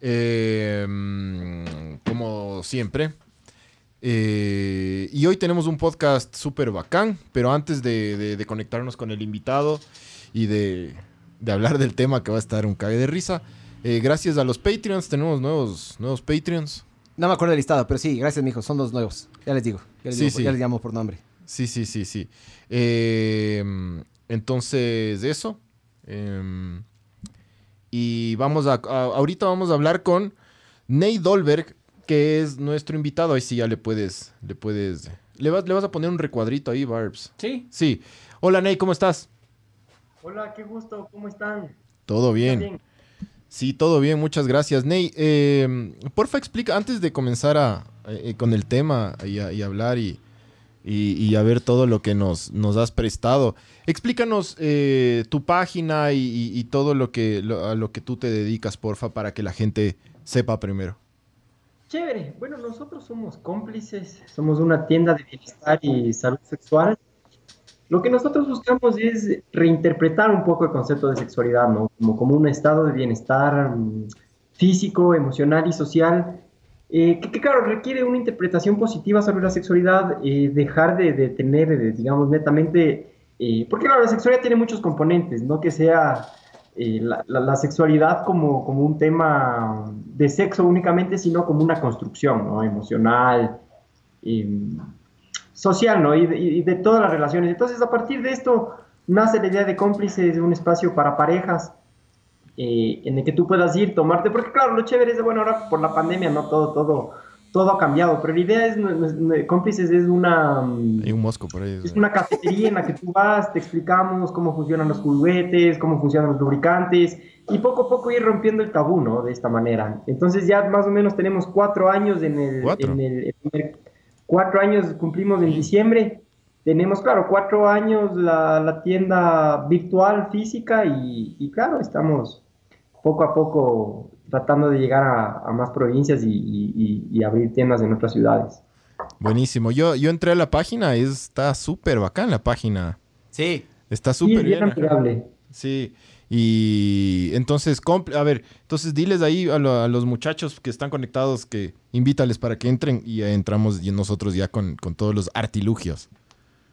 eh, mm, como siempre. Eh, y hoy tenemos un podcast súper bacán, pero antes de, de- de conectarnos con el invitado y de, de hablar del tema que va a estar un cague de risa, eh, gracias a los Patreons, tenemos nuevos, nuevos Patreons. No me acuerdo del listado, pero sí, gracias, mijo. Son dos nuevos. Ya les digo. Ya les, Sí, digo, sí. ya les llamo por nombre. Sí, sí, sí, sí. Eh, entonces, eso. Y vamos a, a- Ahorita vamos a hablar con Ney Dolberg, que es nuestro invitado. Ahí sí ya le puedes. Le puedes. Le vas, le vas a poner un recuadrito ahí, Barbs. Sí. Sí. Hola, Ney, ¿cómo estás? Hola, qué gusto, ¿cómo están? Todo bien. Bien. Sí, todo bien, muchas gracias. Ney, eh, porfa, explica, antes de comenzar a, eh, con el tema y, a, y hablar y, y- y a ver todo lo que nos, nos has prestado, explícanos eh, tu página y, todo lo que, a lo que tú te dedicas, porfa, para que la gente sepa primero. Chévere, bueno, nosotros somos cómplices, somos una tienda de bienestar y salud sexual. Lo que nosotros buscamos es reinterpretar un poco el concepto de sexualidad, ¿no? Como, como un estado de bienestar mm, físico, emocional y social, eh, que, claro, requiere una interpretación positiva sobre la sexualidad, eh, dejar de, tener, eh, digamos, netamente, porque claro, la sexualidad tiene muchos componentes, no que sea la, sexualidad como, como un tema de sexo únicamente, sino como una construcción, ¿no? Emocional, eh, social, ¿no? Y de, y de todas las relaciones. Entonces, a partir de esto, nace la idea de cómplices, un espacio para parejas, eh, en el que tú puedas ir, tomarte, porque claro, lo chévere es, de, bueno, ahora por la pandemia, ¿no? Todo, todo, todo ha cambiado, pero la idea es, cómplices es una... mm, Hay un mosco por ahí. es una cafetería en la que tú vas, te explicamos cómo funcionan los juguetes, cómo funcionan los lubricantes y poco a poco ir rompiendo el tabú, ¿no? De esta manera. Entonces ya más o menos tenemos cuatro años en el... ¿Cuatro? en el- en el- cuatro años cumplimos en diciembre. Tenemos, claro, cuatro años la, la tienda virtual física y, y, claro, estamos poco a poco tratando de llegar a, a más provincias y, y- y- y abrir tiendas en otras ciudades. Buenísimo. Yo, yo entré a la página y está súper bacán la página. Sí. Está Sí, súper es bien bien. amigable. Sí, y entonces, a ver, entonces diles ahí a, lo- a los muchachos que están conectados que invítales para que entren y ya entramos y nosotros ya con, con todos los artilugios.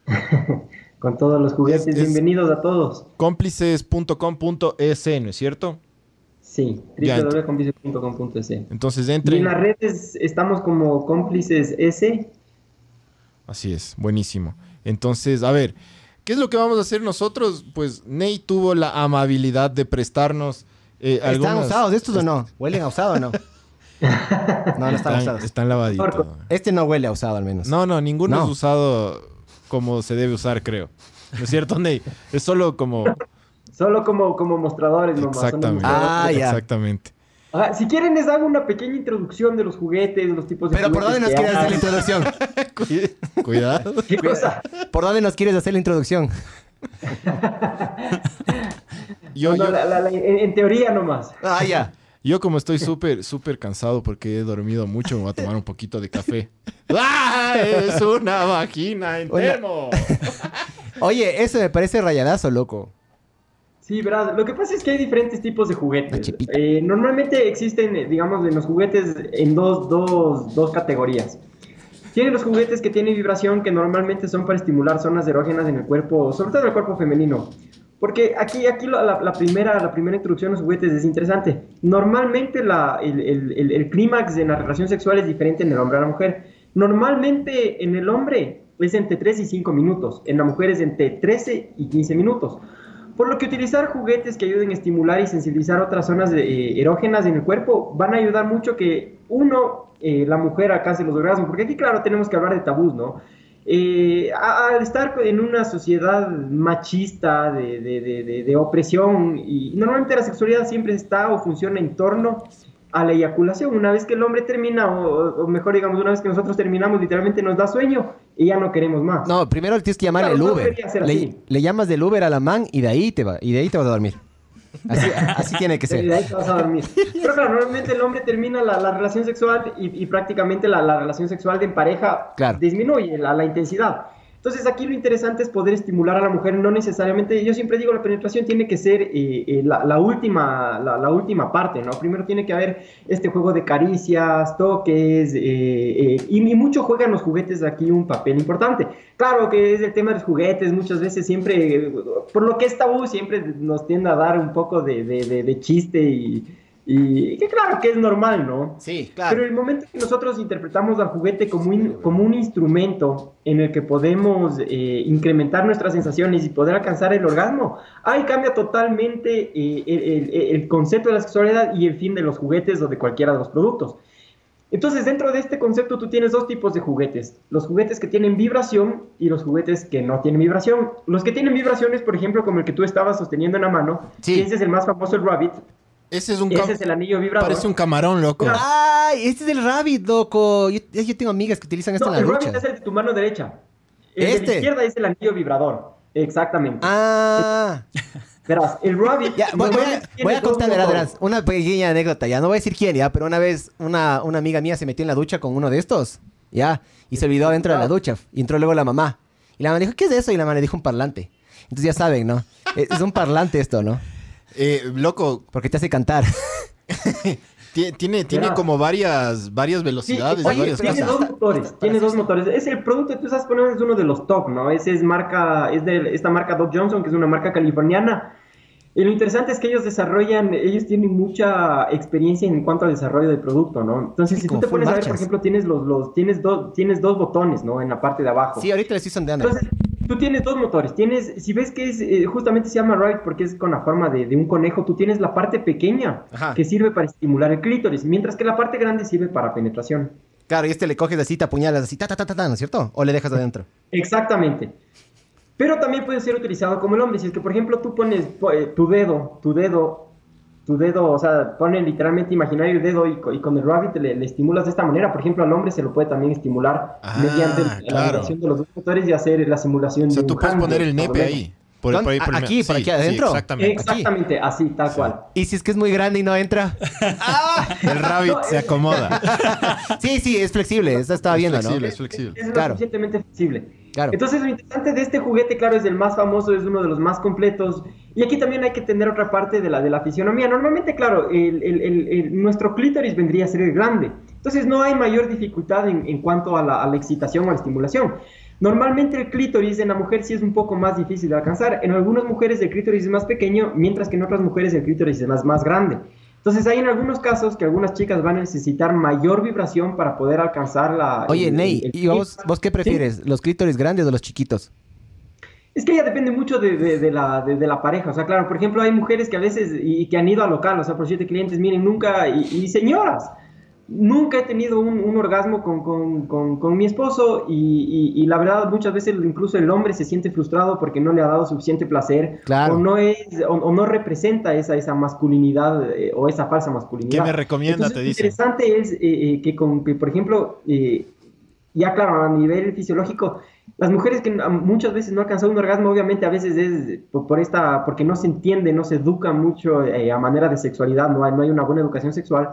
Con todos los juguetes, Es- es- bienvenidos a todos. Cómplices.com.es, ¿no es cierto? Sí, www.cómplices.com.es. Entonces Y entren. en las redes estamos como cómplices S. Así es, buenísimo. Entonces, a ver, ¿qué es lo que vamos a hacer nosotros? Pues Ney tuvo la amabilidad de prestarnos eh, ¿Están algunas- usados estos o no? ¿Huelen a usado o no? No, no están Están, usados. están lavaditos. Este no huele a usado al menos. No, no, ninguno No. es usado como se debe usar, creo. ¿No es cierto, Ney? Es solo como... Solo como, como mostradores nomás. Exactamente. Ah, ya. Exactamente. Ajá, si quieren les hago una pequeña introducción de los juguetes, de los tipos de Pero ¿por dónde nos quieres hacer la introducción? Cuida- Cuidado. ¿Qué cosa? ¿Por dónde nos quieres hacer la introducción? Yo, No, yo, la- la- la- en, en teoría nomás. Ah, ya. yo como estoy súper, súper cansado porque he dormido mucho, me voy a tomar un poquito de café. ¡Ah! Es una vagina en termo. Oye, eso me parece rayadazo, loco. Sí, verás, lo que pasa es que hay diferentes tipos de juguetes. Eh, normalmente existen, eh, digamos, en los juguetes en dos, dos, dos categorías. Tienen los juguetes que tienen vibración, que normalmente son para estimular zonas erógenas en el cuerpo, sobre todo en el cuerpo femenino. Porque aquí, aquí la, la- la primera, la primera introducción a los juguetes es interesante. Normalmente la- el, el- el- el clímax en la relación sexual es diferente en el hombre a la mujer. Normalmente en el hombre es entre 3 y 5 minutos, en la mujer es entre 13 y 15 minutos. Por lo que utilizar juguetes que ayuden a estimular y sensibilizar otras zonas eh, erógenas en el cuerpo van a ayudar mucho que uno, eh, la mujer alcance los orgasmos, porque aquí claro tenemos que hablar de tabús, ¿no? Eh, al estar en una sociedad machista de- de- de- de opresión y normalmente la sexualidad siempre está o funciona en torno a la eyaculación. Una vez que el hombre termina, o, o mejor digamos, una vez que nosotros terminamos, literalmente nos da sueño y ya no queremos más. No, primero tienes que llamar Claro, el Uber. ser Le, llamas del Uber a la man y de ahí te va, y de ahí te vas a dormir. Así, así tiene que Y de ser. ahí te vas a dormir. Pero claro, normalmente el hombre termina la, la relación sexual y, y prácticamente la, la relación sexual de en pareja Claro. disminuye la, la intensidad. Entonces aquí lo interesante es poder estimular a la mujer, no necesariamente, yo siempre digo, la penetración tiene que ser eh, eh, la, la última, la, la última parte, ¿no? Primero tiene que haber este juego de caricias, toques, eh, eh, y, y mucho juegan los juguetes aquí un papel importante. Claro que es el tema de los juguetes, muchas veces siempre, eh, por lo que es tabú, siempre nos tiende a dar un poco de, de- de- de chiste y, y que claro que es normal, ¿no? Sí, Pero el momento que nosotros interpretamos al juguete como un, como un instrumento en el que podemos eh, incrementar nuestras sensaciones y poder alcanzar el orgasmo, ahí cambia totalmente eh, el, el- el concepto de la sexualidad y el fin de los juguetes o de cualquiera de los productos. Entonces, dentro de este concepto tú tienes dos tipos de juguetes. Los juguetes que tienen vibración y los juguetes que no tienen vibración. Los que tienen vibraciones, por ejemplo, como el que tú estabas sosteniendo en la mano, Sí. ese es el más famoso, el Rabbit. Ese es un Ese es el anillo vibrador. Parece un camarón, loco. ¡Ay! Este es el Rabbit, loco. Yo, yo tengo amigas que utilizan esto No, en el la Rabbit ducha. es el de tu mano derecha. El de ¿Este? la izquierda es el anillo vibrador. Exactamente. Ah. Verás, el Rabbit. Ya, voy, voy a, voy contar, verás, una pequeña anécdota, ya no voy a decir quién, ya, pero una vez una, una amiga mía se metió en la ducha con uno de estos, ya, y se olvidó dentro de la ducha, y entró luego la mamá, y la mamá dijo, ¿qué es eso? Y la mamá le dijo un parlante. Entonces ya saben, ¿no? Es, es un parlante esto, ¿no? Eh, loco, Porque te hace cantar. ti- tiene, tiene como varias, varias Sí, velocidades, oye, varias tiene cosas. dos motores, tiene dos motores. Es el producto que tú estás poniendo es uno de los top, ¿no? Ese es marca, es de esta marca Doc Johnson, que es una marca californiana. Y lo interesante es que ellos desarrollan, ellos tienen mucha experiencia en cuanto al desarrollo del producto, ¿no? Entonces, Sí, si tú te pones a ver, por ejemplo, tienes los, los, tienes dos, tienes dos botones, ¿no? En la parte de abajo. Sí, ahorita le estoy sondeando. Entonces, tú tienes dos motores. Tienes, si ves que es, eh, justamente se llama Rabbit porque es con la forma de, de un conejo, tú tienes la parte pequeña Ajá. que sirve para estimular el clítoris, mientras que la parte grande sirve para penetración. Claro, y este le coges así, te apuñalas así, ta, ta, ta, ta, ta, ¿no es cierto? O le dejas adentro. Exactamente. Pero también puede ser utilizado como el hombre. Si es que, por ejemplo, tú pones po- eh, tu dedo, tu dedo, tu dedo, o sea, ponen literalmente imaginario el dedo y, y con el rabbit le, le estimulas de esta manera. Por ejemplo, al hombre se lo puede también estimular Ah, mediante la claro. vibración de los dos motores y hacer la simulación O sea, de tú puedes poner el por nepe ahí. Por, por ahí, por el- ¿Aquí? ¿Por sí, aquí adentro? Sí, exactamente. Exactamente, así, tal cual. Y si es que es muy grande y no entra. El rabbit No, se es- acomoda. Sí, sí, es flexible. Esta estaba Es viendo, flexible, ¿no? es flexible. Es lo Claro. suficientemente flexible. Claro. Entonces, lo interesante de este juguete, claro, es el más famoso, es uno de los más completos. Y aquí también hay que tener otra parte de la, de la fisionomía. Normalmente, claro, el- el- el- el- nuestro clítoris vendría a ser el grande. Entonces, no hay mayor dificultad en, en cuanto a la, a la excitación o a la estimulación. Normalmente el clítoris en la mujer sí es un poco más difícil de alcanzar. En algunas mujeres el clítoris es más pequeño, mientras que en otras mujeres el clítoris es más, más grande. Entonces hay en algunos casos que algunas chicas van a necesitar mayor vibración para poder alcanzar la... Oye, el- Ney, el- el- ¿y vos, vos qué Sí. prefieres? ¿Los clítoris grandes o los chiquitos? Es que ya depende mucho de, de- de la, de, de la pareja. O sea, claro, por ejemplo, hay mujeres que a veces y, que han ido al local, o sea, por siete clientes, miren, nunca, y, y señoras, nunca he tenido un, un orgasmo con, con- con- con mi esposo y, y- y la verdad muchas veces incluso el hombre se siente frustrado porque no le ha dado suficiente placer Claro. o, no es, o, o no representa esa, esa masculinidad eh, o esa falsa masculinidad. ¿Qué me recomienda? Entonces, Te lo dice. interesante es eh, eh, que, con, que, por ejemplo, eh, ya claro, a nivel fisiológico, las mujeres que muchas veces no alcanzan un orgasmo, obviamente a veces es por, por esta, porque no se entiende, no se educa mucho eh, a manera de sexualidad, no hay, no hay una buena educación sexual,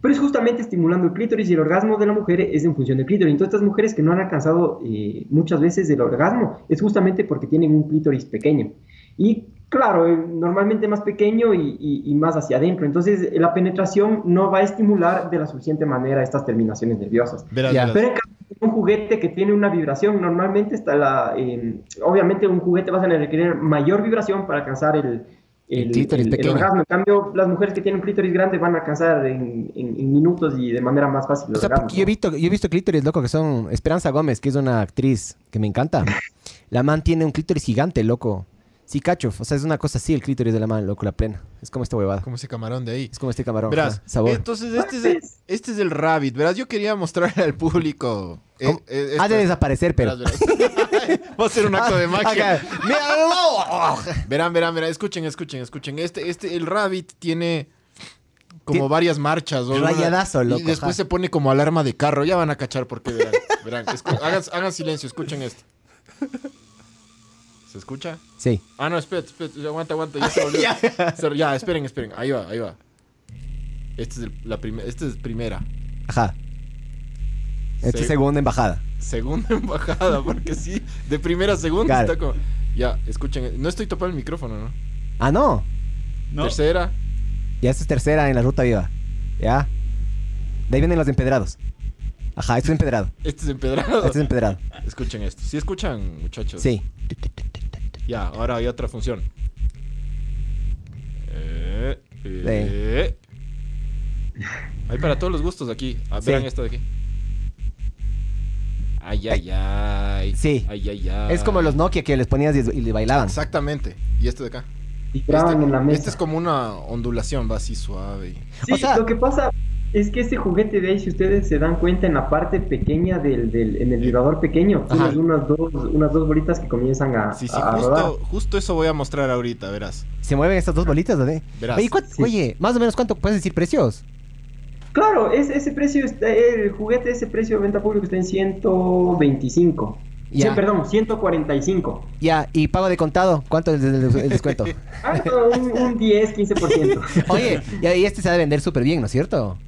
pero es justamente estimulando el clítoris y el orgasmo de la mujer es en función del clítoris. Entonces estas mujeres que no han alcanzado eh, muchas veces el orgasmo es justamente porque tienen un clítoris pequeño. Y claro, eh, normalmente más pequeño y, y- y más hacia adentro. Entonces eh, la penetración no va a estimular de la suficiente manera estas terminaciones nerviosas. Verás, Ya. verás. Pero en cambio, un juguete que tiene una vibración, normalmente está la... eh, obviamente un juguete vas a requerir mayor vibración para alcanzar el, El clítoris pequeño. orgasmo. En cambio, las mujeres que tienen un clítoris grande van a alcanzar en, en- en minutos y de manera más fácil el O sea, porque yo he visto, yo he visto clítoris, loco, que son Esperanza Gómez, que es una actriz que me encanta. La man tiene un clítoris gigante, loco. Sí, cacho. O sea, es una cosa así el clítoris de la man, loco, la plena. Es como esta huevada. Como ese camarón de ahí. Es como este camarón. Verás, ajá, sabor. entonces este es, el, este es el rabbit. Verás, yo quería mostrarle al público. eh, eh, ha de desaparecer, pero. Verás, verás. Va a ser un acto de magia. Verán, verán, verán. Escuchen, escuchen, escuchen. Este, este, el rabbit tiene. como varias marchas. o una- Rayadazo, loco, Y después ajá. se pone como alarma de carro. Ya van a cachar porque verán. verán. Hagan silencio, escuchen esto. ¿Se escucha? Sí. Ah, no, espera, espera, aguanta, aguanta. Ya se volvió. Se- ya, esperen, esperen. Ahí va, ahí va. Esta es, el- la primera esta es primera. Ajá. Esta es segunda embajada. Segunda embajada, porque sí, de primera a segunda Claro. está como. Ya, escuchen. No estoy topando el micrófono, ¿no? Ah, no. No. Tercera. Ya esta es tercera en la ruta viva. ¿Ya? De ahí vienen los empedrados. Ajá, esto es empedrado. Este es empedrado. Este es empedrado. Escuchen esto. ¿Sí escuchan, muchachos? Sí. Ya, ahora hay otra función. Eh, eh. Hay para todos los gustos aquí. Ah, Sí. Vean esta de aquí. Ay, ay, ay. Sí. Ay, ay, ay. Es como los Nokia que les ponías y, y le bailaban. Exactamente. Y este de acá. Vibraban Este, en la mesa. este es como una ondulación, va así suave. Sí, O sea- lo que pasa es que este juguete de ahí, si ustedes se dan cuenta, en la parte pequeña del, del en el vibrador pequeño, tienes unas dos, unas dos bolitas que comienzan a, Sí, sí, a rodar. justo, justo eso voy a mostrar ahorita, verás. Se mueven estas dos bolitas, ¿no? Verás. Oye, ¿cuánto- Sí. oye, más o menos cuánto puedes decir precios. Claro, es- ese precio, está, el juguete, ese precio de venta público está en 125. Ya. Sí, perdón, 145. Ya, y pago de contado, ¿cuánto es el, descuento? Ah, un, un 10, 15%. Oye, y y este se ha de vender súper bien, ¿no es cierto?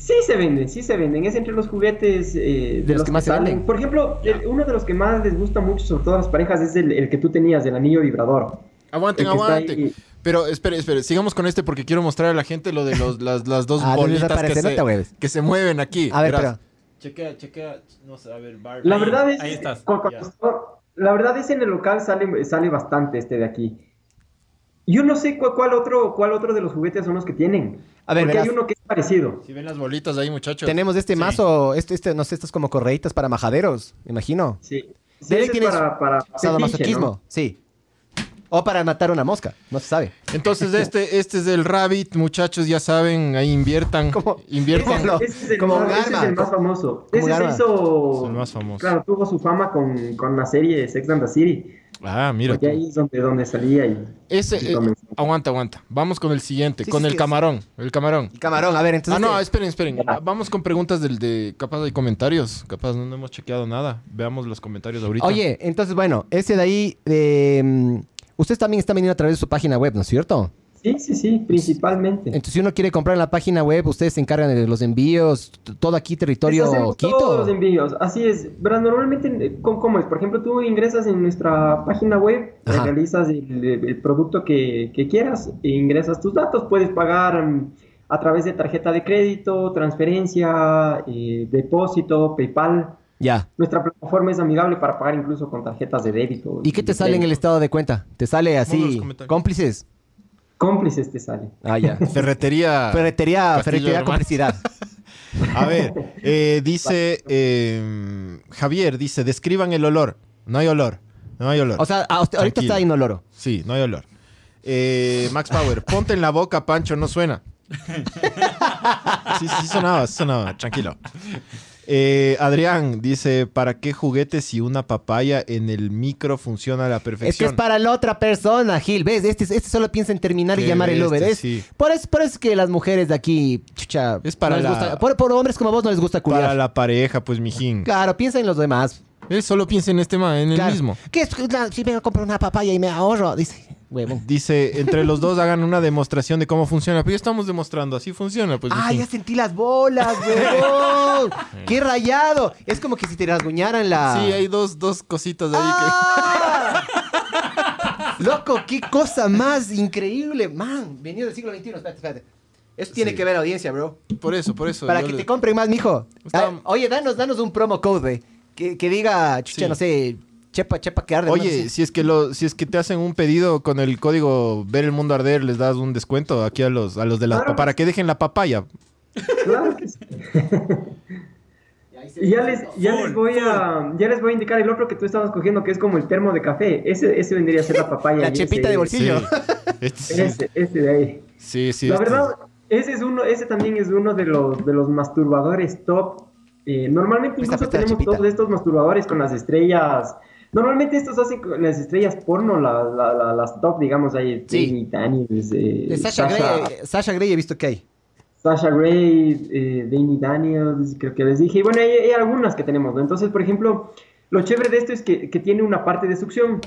Sí se venden, sí se venden. Es entre los juguetes eh, De los que más se salen. venden. Por ejemplo, el- uno de los que más les gusta mucho, sobre todo a las parejas, es el, el que tú tenías, el anillo vibrador. Aguanten, aguanten. Pero espere, espere, sigamos con este porque quiero mostrar a la gente lo de los, las, las dos Ah, bolitas que no se, que se mueven aquí. A ver, pero... Chequea, chequea, no sé, a ver, Bar- La Ahí- verdad es ahí estás, la verdad es en el local sale, sale bastante este de aquí. Yo no sé cuál, cuál otro cuál otro de los juguetes son los que tienen. A ver, porque hay uno que es parecido. Si ven las bolitas ahí, muchachos. Tenemos este Sí. mazo, este, este, no sé, estos como correitas para majaderos, me imagino. Sí. Sí, tienes para, para Sadomasoquismo, ¿no? sí. O para matar una mosca, no se sabe. Entonces, este, este es el Rabbit, muchachos, ya saben, ahí inviertan. ¿Cómo? Inviertan. Ese es el, Como más, un ese es arma. el más famoso. Ese se hizo. Es el más famoso. Claro, tuvo su fama con, con la serie Sex and the City. Ah, mira. Porque ahí es donde, donde salía y. Ese, y eh, aguanta, aguanta. Vamos con el siguiente, Sí, con sí, el sí, camarón. El camarón. Camarón, a ver, Ah, entonces... no, este- esperen, esperen. Vamos con preguntas del de. Capaz hay comentarios. Capaz no, no hemos chequeado nada. Veamos los comentarios ahorita. Oye, entonces, bueno, ese de ahí, de, mm, ustedes también están vendiendo a través de su página web, ¿no es cierto? Sí, sí, sí, principalmente. Entonces, si uno quiere comprar en la página web, ustedes se encargan de los envíos, todo aquí, territorio Quito. Todos los envíos, así es. Pero normalmente, ¿cómo, es? Por ejemplo, tú ingresas en nuestra página web, Ajá. realizas el, el producto que, que quieras, e ingresas tus datos, puedes pagar mm, a través de tarjeta de crédito, transferencia, eh, depósito, PayPal. Ya. Nuestra plataforma es amigable para pagar incluso con tarjetas de débito. ¿Y qué te sale en el estado de cuenta? ¿Te sale así, cómplices? Cómplices te sale. Ah, ya. Ferretería. Ferretería, ferretería complicidad. A ver, eh, dice eh, Javier, dice, describan el olor. No hay olor, no hay olor. O sea, ahorita Tranquilo. está inoloro. sí, no hay olor. Eh, Max Power, ponte en la boca, Pancho, no suena. Sí, sí sonaba, sí sonaba, tranquilo. Eh, Adrián dice, ¿para qué juguetes si una papaya en el micro funciona a la Es que perfección? es para la otra persona, Gil. ¿Ves? Este, este solo piensa en terminar y llamar el Uber. bestia, Es, sí. por, eso, por eso es que las mujeres de aquí, chucha, Es para no les la- gusta- por, por hombres como vos no les gusta culiar. Para la pareja, pues, mijín. Claro, piensa en los demás. Él solo piensa en este ma, en el mismo. ¿Qué es? La- Si vengo a comprar una papaya y me ahorro, dice, huevón. Dice, entre los dos hagan una demostración de cómo funciona. Pero ya estamos demostrando, así funciona. Pues, ah, ya sentí las bolas, huevón. ¡Qué rayado! Es como que si te rasguñaran la... Sí, hay dos, dos cositas ahí ¡Ah! Loco, qué cosa más increíble. Man, venido del siglo XXI. Espérate, espérate. Eso tiene Sí. que ver audiencia, bro. que... Por eso, por eso. Para yo que le- te compren más, mijo. Está- Ah, oye, danos, danos un promo code, güey. Que, que diga, chucha, Sí. no sé, chepa, chepa que arde. Oye, si es que lo, si es que te hacen un pedido con el código ver el mundo arder, les das un descuento aquí a los, a los de la Claro. para que dejen la papaya. Claro que sí. Y ya les, ya les voy a ya les voy a indicar el otro que tú estabas cogiendo que es como el termo de café. Ese, ese vendría a ser la papaya. La chepita ese- de bolsillo. Sí. Este sí. Ese, ese de ahí. Sí, sí, la este- verdad, ese es uno, ese también es uno de los de los masturbadores top. Eh, normalmente incluso tenemos todos estos masturbadores con las estrellas. Normalmente estos hacen con las estrellas porno, la- la- la- las top, digamos ahí, Sí. Eh, De Sasha, Grey, eh, Sasha Grey he visto que hay. Sasha Gray, eh, Danny Daniels, creo que les dije. Y bueno, hay, hay algunas que tenemos, ¿no? Entonces, por ejemplo, lo chévere de esto es que, que tiene una parte de succión.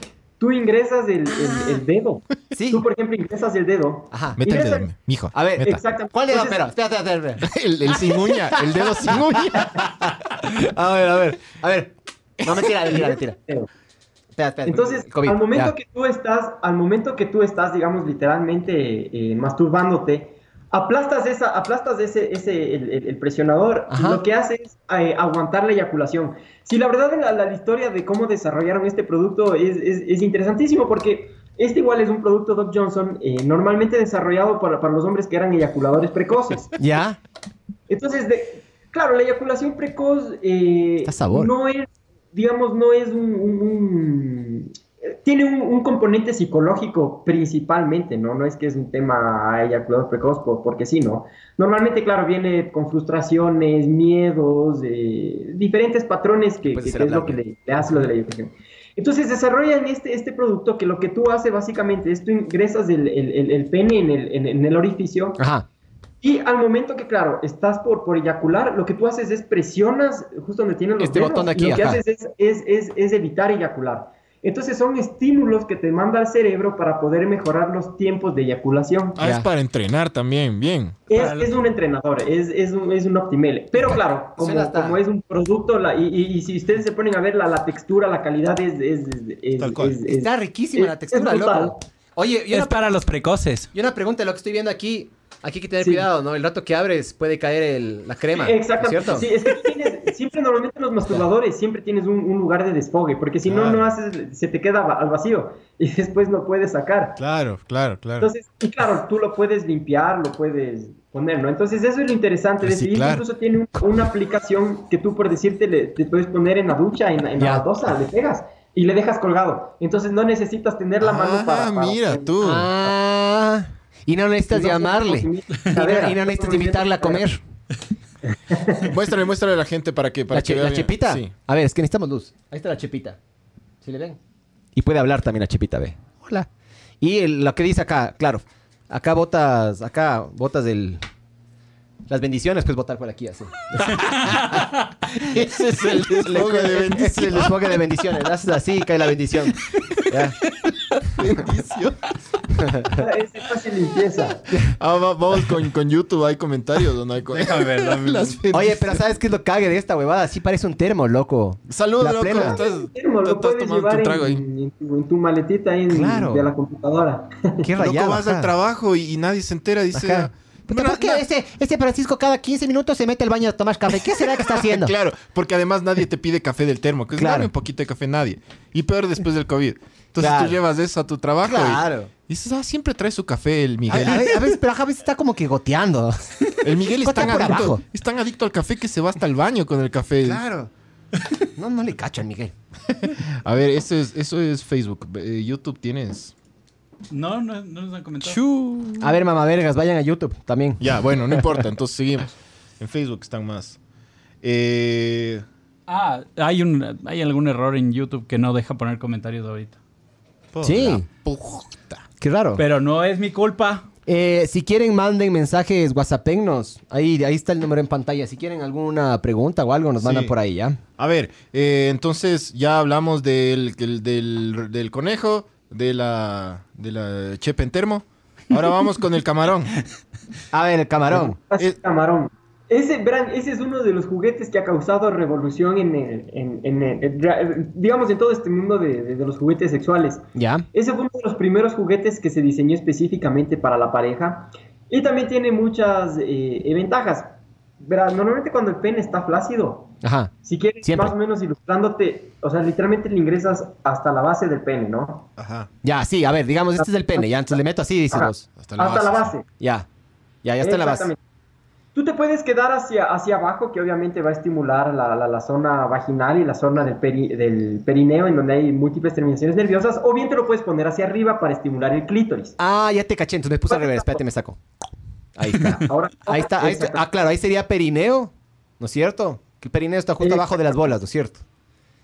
Tú ingresas el, el- el dedo. Sí. Tú, por ejemplo, ingresas el dedo. Ajá. Meta el dedo, mijo. A ver, meta. Exactamente. ¿Cuál dedo? Entonces, Espera, espera, espera, espera. El, el sin uña, el dedo sin uña. A ver, a ver, a ver. No, mentira, mentira, mentira. Espera, espera. Entonces, COVID, al momento ya. que tú estás, al momento que tú estás, digamos, literalmente eh, masturbándote, aplastas esa, aplastas ese, ese el, el- el presionador Ajá. y lo que hace es eh, aguantar la eyaculación. Sí, la verdad, la, la historia de cómo desarrollaron este producto es, es, es interesantísimo porque este igual es un producto Doc Johnson eh, normalmente desarrollado para, para los hombres que eran eyaculadores precoces. ¿Ya? Entonces, de- claro, la eyaculación precoz eh, no es, digamos, no es un... un- un- tiene un, un componente psicológico principalmente, ¿no? No es que es un tema eyaculador precoz por- porque sí, ¿no? Normalmente, claro, viene con frustraciones, miedos, eh, diferentes patrones que, Puede que- que es lo que le, le hace lo de la eyaculación. Entonces desarrollan este, este producto que lo que tú haces básicamente es tú ingresas el, el- el- el pene en el, en- en el orificio Ajá. y al momento que, claro, estás por, por eyacular, lo que tú haces es presionas justo donde tienen los Este dedos, botón de y aquí, lo que ajá. haces es, es, es, es evitar eyacular. Entonces son estímulos que te manda el cerebro para poder mejorar los tiempos de eyaculación. Ah, Ya. es para entrenar también, bien. Es, un entrenador, es, es, un, es un optimele. Pero claro, como, es un producto, la- y, y- y si ustedes se ponen a ver la, la textura, la calidad es... es, es- es- Tal cual. es- es- Está riquísima la textura, loco. Oye, y Es una, para los precoces. y una pregunta, lo que estoy viendo aquí, aquí hay que tener Sí. cuidado, ¿no? El rato que abres puede caer el- la crema. Exactamente. ¿Cierto? Sí, es que tienes, siempre normalmente los masturbadores siempre tienes un, un lugar de desfogue, porque si no, Claro. no haces, se te queda al vacío y después no puedes sacar. Claro, claro, claro. Entonces, y claro, tú lo puedes limpiar, lo puedes poner, ¿no? Entonces, eso es lo interesante de Reciclar. este. Incluso tiene un- una aplicación que tú, por decirte, le, te puedes poner en la ducha, en, la- en Ya. la baldosa, le pegas y le dejas colgado. Entonces, no necesitas tener la mano Ah, para, para- mira tú. Ah, y no necesitas No, llamarle. Y no, y no necesitas invitarla a comer. Muéstrale, muéstrale a la gente para que para ¿La, que che- vea la bien. chepita? Sí. A ver, es que necesitamos luz. Ahí está la chepita. ¿Sí le ven? Y puede hablar también la chepita, ve. Hola. Y el- lo que dice acá, claro. Acá botas, acá botas del... Las bendiciones, pues botar por aquí así. Ese es el desfogue de Es el desfogue de bendiciones. Haces así y cae la bendición. Ya. bendición. Es fácil limpieza. Ah, va- vamos con, con YouTube, hay comentarios donde hay co- Déjame ver, dame un- Las Oye, bendiciones. pero ¿sabes qué es lo cague de esta huevada? Sí parece un termo, loco. Salud, La loco. plena. Estás, Termo, lo estás puedes tomando tu en, trago ahí. en tu, en tu maletita ahí en- Claro. de la computadora. Qué Loco, rayado. vas ajá. al trabajo y, y nadie se entera, dice... Ajá. Puta, "Mira, ¿por qué na- ese, ese Francisco cada 15 minutos se mete al baño a tomar café? ¿Qué será que está haciendo? Claro, porque además nadie te pide café del termo, que es Claro. dame un poquito de café nadie. Y peor después del COVID. Entonces Claro. tú llevas eso a tu trabajo y- Claro. y, dices, ah, siempre trae su café el Miguel. a veces, pero a veces está como que goteando. El Miguel es tan, adicto, abajo. es tan adicto al café que se va hasta el baño con el café. Claro. No, no le cacho al Miguel. A ver, eso es, eso es Facebook. Eh, YouTube tienes. No, no, no nos han comentado. A ver, mamá vergas, vayan a YouTube también. Ya, bueno, no importa, entonces seguimos. En Facebook están más. Eh, Ah, hay, un, hay algún error en YouTube que no deja poner comentarios ahorita. Por Sí. la puta. Qué raro. Pero no es mi culpa. Eh, si quieren, manden mensajes, whatsappennos. Ahí, ahí está el número en pantalla. Si quieren alguna pregunta o algo, nos mandan Sí. por ahí, ¿ya? A ver, eh, entonces ya hablamos del, del, del- del conejo, de la, de la chepe en termo. Ahora vamos con el camarón. A ver, el camarón. Eh, camarón. Ese, verán, ese es uno de los juguetes que ha causado revolución en, el- en- en el- en- digamos, en todo este mundo de, de- de los juguetes sexuales. ¿Ya? Ese fue uno de los primeros juguetes que se diseñó específicamente para la pareja y también tiene muchas eh, ventajas. Verán, normalmente cuando el pene está flácido, Ajá. si quieres Siempre. más o menos ilustrándote, o sea, literalmente le ingresas hasta la base del pene, ¿no? Ajá. Ya, sí, a ver, digamos, este es el pene. Ya, entonces le meto así, dices Ajá. vos. Hasta la hasta la base. base. Ya. Ya, ya está en la base. Tú te puedes quedar hacia, hacia abajo, que obviamente va a estimular la, la- la zona vaginal y la zona del, peri- del perineo, en donde hay múltiples terminaciones nerviosas, o bien te lo puedes poner hacia arriba para estimular el clítoris. Ah, ya te caché. Entonces me puse al revés. Espérate, me saco. Ahí está. Ahora, Ahí está, ahí está. Ah, claro, ahí sería perineo, ¿no es cierto? Que el perineo está justo abajo de las bolas, ¿no es cierto?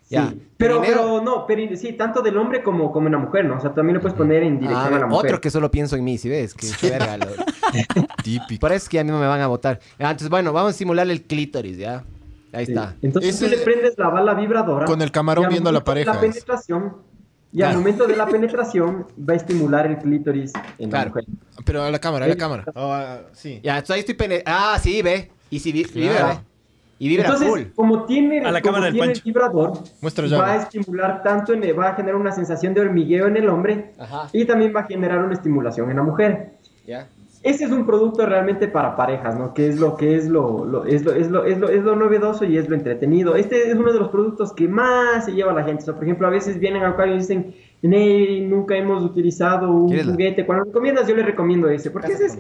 Ya. Sí, pero, pero no, peri- sí, tanto del hombre como, como en la mujer, ¿no? O sea, también lo puedes poner en dirección Ah, a la mujer. otro que solo pienso en mí, si ves, que qué verga. lo- Típico. Por eso es que a mí no me van a votar. Ah, Entonces, bueno, vamos a simular el clítoris, ¿ya? Ahí Sí. está. Entonces Ese- tú le prendes la bala vibradora. Con el camarón viendo a la pareja, La penetración, y al momento de la penetración va a estimular el clítoris en Claro. la mujer. Pero a la cámara, a la Sí. cámara. Ah, sí. Ya, entonces ahí estoy pene... Ah, sí, ve. Y si vi- vibra, Claro. Y vibra Entonces, full. como tiene, A la como cámara tiene el vibrador, Muestra va a estimular tanto, en va a generar una sensación de hormigueo en el hombre Ajá. y también va a generar una estimulación en la mujer. Ya. Ese es un producto realmente para parejas, ¿no? Que es lo que es lo, lo- es lo, es lo, es lo, es lo novedoso y es lo entretenido. Este es uno de los productos que más se lleva la gente. O sea, por ejemplo, a veces vienen al cual y dicen, Ney, nunca hemos utilizado un ¿Quieres la- juguete. Cuando lo recomiendas, yo le recomiendo ese. Porque ese es,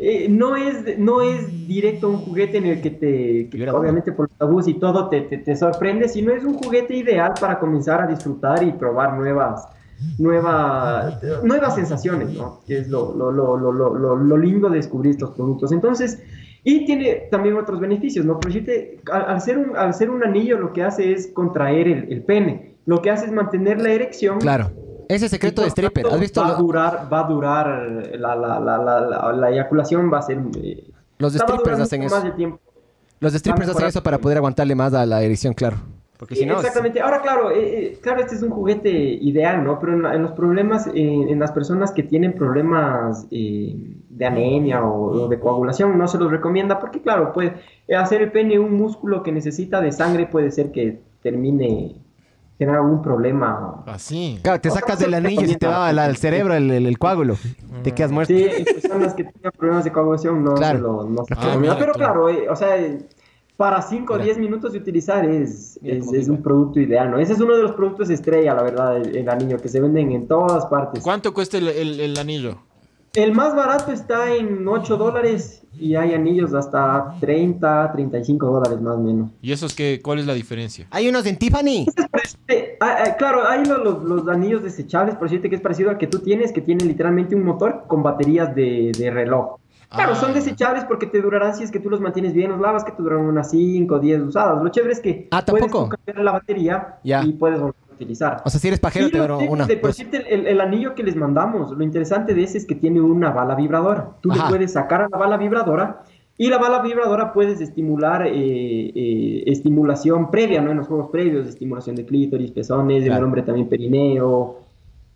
eh, no, es, no es directo un juguete en el que te, que obviamente por los tabús y todo te, te, te sorprende, sino es un juguete ideal para comenzar a disfrutar y probar nuevas, nuevas, nuevas sensaciones, ¿no? Que es lo, lo, lo, lo, lo, lo- lo lindo de descubrir estos productos. Entonces, y tiene también otros beneficios, ¿no? Por decirte, al, al ser un, al ser un anillo lo que hace es contraer el, el pene. Lo que hace es mantener la erección. Claro. Ese secreto de stripper. ¿Has visto Va a lo- durar, va a durar, la, la, la, la, la, la eyaculación va a ser... eh, los strippers hacen eso? de tiempo. Los strippers hacen eso para poder aguantarle más a la erección, claro. Porque si no... exactamente. Ahora, claro, eh, eh, claro, este es un juguete ideal, ¿no? Pero en, la- en los problemas, eh, en las personas que tienen problemas eh, de anemia o, o de coagulación, no se los recomienda porque, claro, puede hacer el pene un músculo que necesita de sangre puede ser que termine tener algún problema. Así. Claro, te sacas del anillo y te va al, cerebro el, el- el coágulo. Te quedas muerto. Sí, personas que tengan problemas de coagulación no Claro. se lo no se Ah, mira, Pero claro. claro, eh, o sea, para 5 o Mira. 10 minutos de utilizar es, Mira es, un producto ideal, ¿no? Ese es uno de los productos estrella, la verdad, el, el anillo, que se venden en todas partes. ¿Cuánto cuesta el, el- el anillo? El más barato está en 8 dólares y hay anillos hasta 30, 35 dólares más o menos. ¿Y esos qué? ¿Cuál es la diferencia? Hay unos en Tiffany. Eh, ah, ah, claro, hay lo- los, los anillos desechables, por decirte que es parecido al que tú tienes, que tienen literalmente un motor con baterías de, de reloj. Claro, Ah. son desechables porque te durarán si es que tú los mantienes bien, los lavas, que te duran unas 5 o 10 usadas. Lo chévere es que Ah, puedes ¿tampoco? tú cambiar la batería Ya. y puedes volver utilizar. O sea, si eres pajero, te chévere una. de- por decirte, el, el anillo que les mandamos, lo interesante de ese es que tiene una bala vibradora. Tú Ajá. le puedes sacar a la bala vibradora y la bala vibradora puedes estimular eh, eh, estimulación previa, ¿no? En los juegos previos, estimulación de clítoris, pezones, en el Claro. hombre también perineo,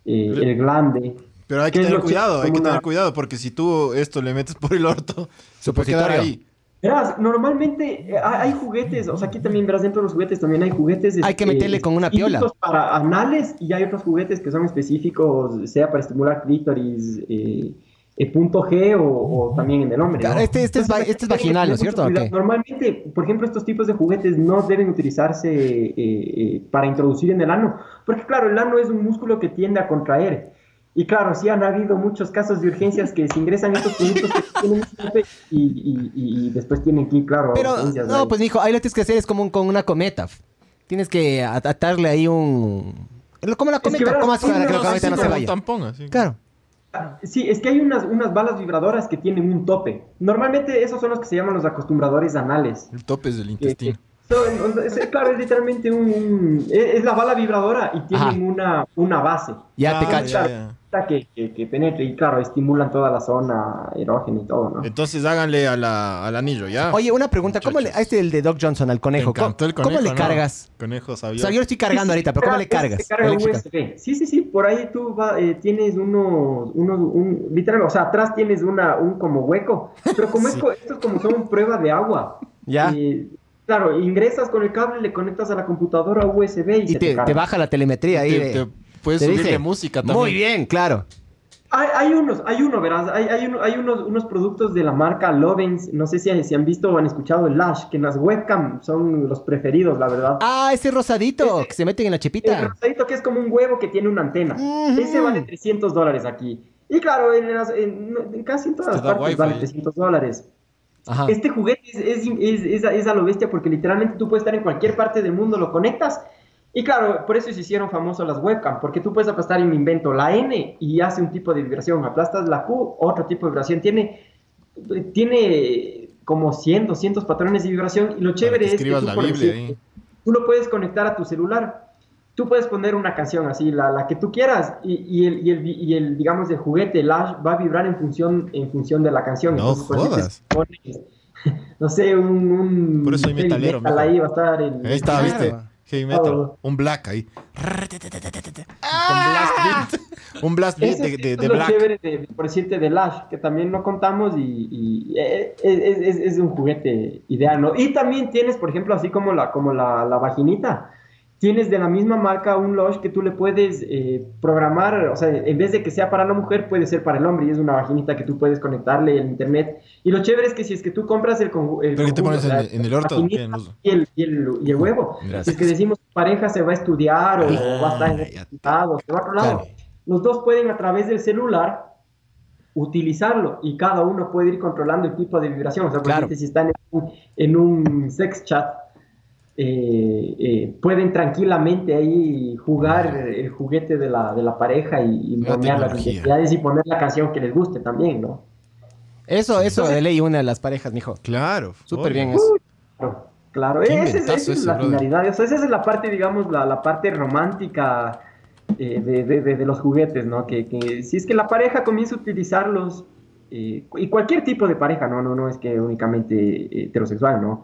eh, el glande. Pero hay que ¿Qué es tener cuidado, hay que una- tener cuidado, porque si tú esto le metes por el orto, se puede quedar ahí. Verás, normalmente eh, hay juguetes, o sea, aquí también verás dentro de los juguetes también hay juguetes. Hay que este, meterle con una piola. Para anales y hay otros juguetes que son específicos, sea para estimular clítoris, eh, eh, punto G o, o también en el hombre. este- este es este es vaginal, ¿no es cierto? Normalmente, por ejemplo, estos tipos de juguetes no deben utilizarse eh, para introducir en el ano, porque claro, el ano es un músculo que tiende a contraer. Y claro, sí han habido muchos casos de urgencias que se ingresan estos productos que tienen y, y- y- después tienen que ir, claro, a Pero, urgencias, no, ahí. pues mijo, ahí lo tienes que hacer es como un- con una cometa. Tienes que at- atarle ahí un... Como la cometa, verás, ¿cómo haces para sí, que la cometa sí, no se como un vaya? tampón, así. Claro. Sí, es que hay unas, unas balas vibradoras que tienen un tope. Normalmente esos son los que se llaman los acostumbradores anales. El tope es del Que- intestino. Es- claro, es literalmente un, un- es, es la bala vibradora y tienen una, una base. Ya te Ah, cacho. ya, ya. Que, que, que penetre y claro, estimulan toda la zona erógena y todo, ¿no? Entonces háganle a la- al anillo, ¿ya? Oye, una pregunta. ¿Cómo le... A este el de Doc Johnson, al conejo. ¿Cómo, cómo le ¿no? cargas? Conejo O sabio. sea, yo lo estoy cargando ahorita, pero ¿cómo le Carga- cargas? carga. USB. Sí, sí, sí, por ahí tú va- eh, tienes unos, unos un, literal, o sea, atrás tienes una, un como hueco, pero como es co- estos como son prueba de agua. Ya. eh, claro, ingresas con el cable, le conectas a la computadora USB y, Y se te, baja la telemetría ahí. Te- de- te puedes te subirle dice, música también. Muy bien, claro. Hay, hay unos, hay uno, verás, hay, hay, uno- hay unos, unos productos de la marca Lovens, no sé si, si han visto o han escuchado el Lash, que en las webcam son los preferidos, la verdad. Ah, ese rosadito Ese- que se meten en la El chepita. rosadito que es como un huevo que tiene una antena. Ese vale 300 dólares aquí. Y claro, en, las- en- en casi en todas da partes vale 300 dólares. Ajá. Este juguete es, es, es, es a- lo bestia porque literalmente tú puedes estar en cualquier parte del mundo, lo conectas. Y claro, por eso se hicieron famosos las webcam, porque tú puedes aplastar en mi invento la N y hace un tipo de vibración. Aplastas la Q, otro tipo de vibración. Tiene, tiene como 100, 200 patrones de vibración. Y lo chévere es que tú, la Biblia ahí. tú lo puedes conectar a tu celular. Tú puedes poner una canción así, la, la que tú quieras, y, y el, y, el, y el, digamos, el juguete, el Ash, va a vibrar en función, en función de la canción. No ejemplo, jodas. pones, no sé, un, un Por eso metalero, metal ahí va a estar el... Ahí está, Claro. ¿viste? Heavy metal. Oh. Un black ahí. Un blast beat. Un blast beat Eso, de, de, de black. chévere de, por decirte, de Lash, que también no contamos y, y, eh, es, es- es un juguete ideal, ¿no? Y también tienes, por ejemplo, así como la, como la, la vaginita, tienes de la misma marca un Lush que tú le puedes eh, programar, o sea, en vez de que sea para la mujer, puede ser para el hombre y es una vaginita que tú puedes conectarle el internet. Y lo chévere es que si es que tú compras el, el ¿Pero qué te pones en- la- en el orto? Y el, y, el, y el huevo. Gracias. Si es que decimos pareja se va a estudiar o, o va a estar en Ah, ya. lado, se va a otro lado. Claro. Los dos pueden a través del celular utilizarlo y cada uno puede ir controlando el tipo de vibración. O sea, por Claro. si están en en un sex chat, eh, eh, pueden tranquilamente ahí jugar el juguete de la, de la pareja y, y bromear las intensidades y poner la canción que les guste también, ¿no? Eso, eso, de ley una de las parejas, mijo. Claro. Súper bien eso. Claro, claro. Esa es, inventazo esa es ese, la brother. finalidad. O sea, esa es la parte, digamos, la, la parte romántica eh, de, de- de- de los juguetes, ¿no? Que, que si es que la pareja comienza a utilizarlos, eh, y cualquier tipo de pareja, ¿no? No, no es que únicamente heterosexual, ¿no?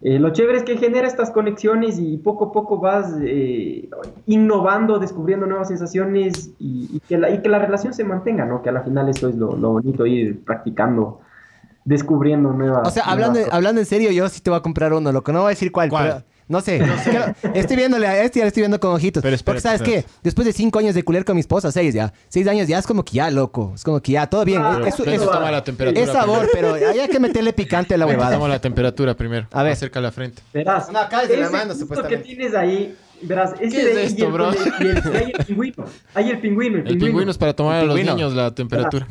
Eh, lo chévere es que genera estas conexiones y poco a poco vas eh, innovando, descubriendo nuevas sensaciones y, y que la, y que la relación se mantenga, ¿no? Que a la final eso es lo, lo bonito, ir practicando, descubriendo nuevas O sea, hablando, hablando en serio, yo sí te voy a comprar uno, loco. No voy a decir cuál, ¿Cuál? pero no sé. Estoy viéndole a este, ya le estoy viendo con ojitos. Pero espérate, Porque, ¿sabes qué? Después de cinco años de culer con mi esposa, seis ya. Seis años ya es como que ya, loco. Es como que ya, todo bien. Ah, es, Pero es- eso toma la temperatura. es sabor, pero hay que meterle picante a la huevada. Toma la temperatura primero. A ver. Acerca la frente. Verás, No, acá es de la mano, supuestamente. que tienes ahí, verás, ese ¿Qué de es esto, y el, bro? y el- y hay el pingüino, hay el pingüino, el El pingüino. pingüino es para tomar a los niños la temperatura.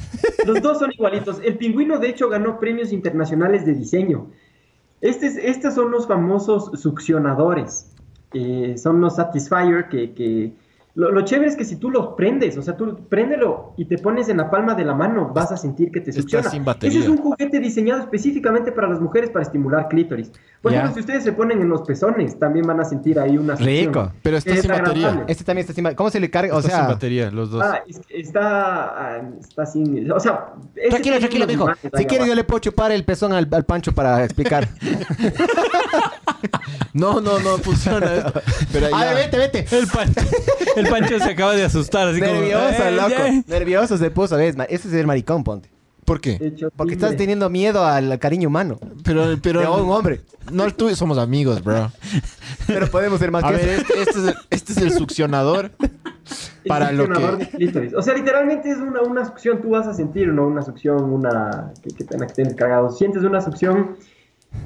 Los dos son igualitos. El pingüino, de hecho, ganó premios internacionales de diseño. Este es- estos son los famosos succionadores. Eh, son los Satisfyer que... que- Lo, lo chévere es que si tú los prendes, o sea, tú préndelo y te pones en la palma de la mano, vas a sentir que te Está succiona. sin. Ese es un juguete diseñado específicamente para las mujeres para estimular clítoris. Por Ya. ejemplo, si ustedes se ponen en los pezones, también van a sentir ahí una succión. Rico. Pero está Es sin batería. Este también está sin... ¿Cómo se le carga? O Está sin sea... batería, los dos. Ah, es está, ah, está sin... O sea... este Tranquilo, tiene tranquilo, unos mijo. imanes ahí Si quieres, abajo. yo le puedo chupar el pezón al, al Pancho para explicar. No, no, no funciona esto. Pero A ver, vete, vete. El Pancho, el Pancho se acaba de asustar, así como... Nervioso, "Eh, loco. ya". Nervioso se puso, ¿ves? ma- Ese es el maricón, ponte. ¿Por qué? Hecho, Porque estás teniendo miedo al cariño humano. Pero, pero. De un hombre. No, el tuyo somos amigos, bro. Pero podemos ser más A que ver, eso. este, este es el, este es el succionador. El para lo que- de clítoris. O sea, literalmente es una, una succión, tú vas a sentir, ¿no? Una succión, una... Que, que que estés cargado. Sientes una succión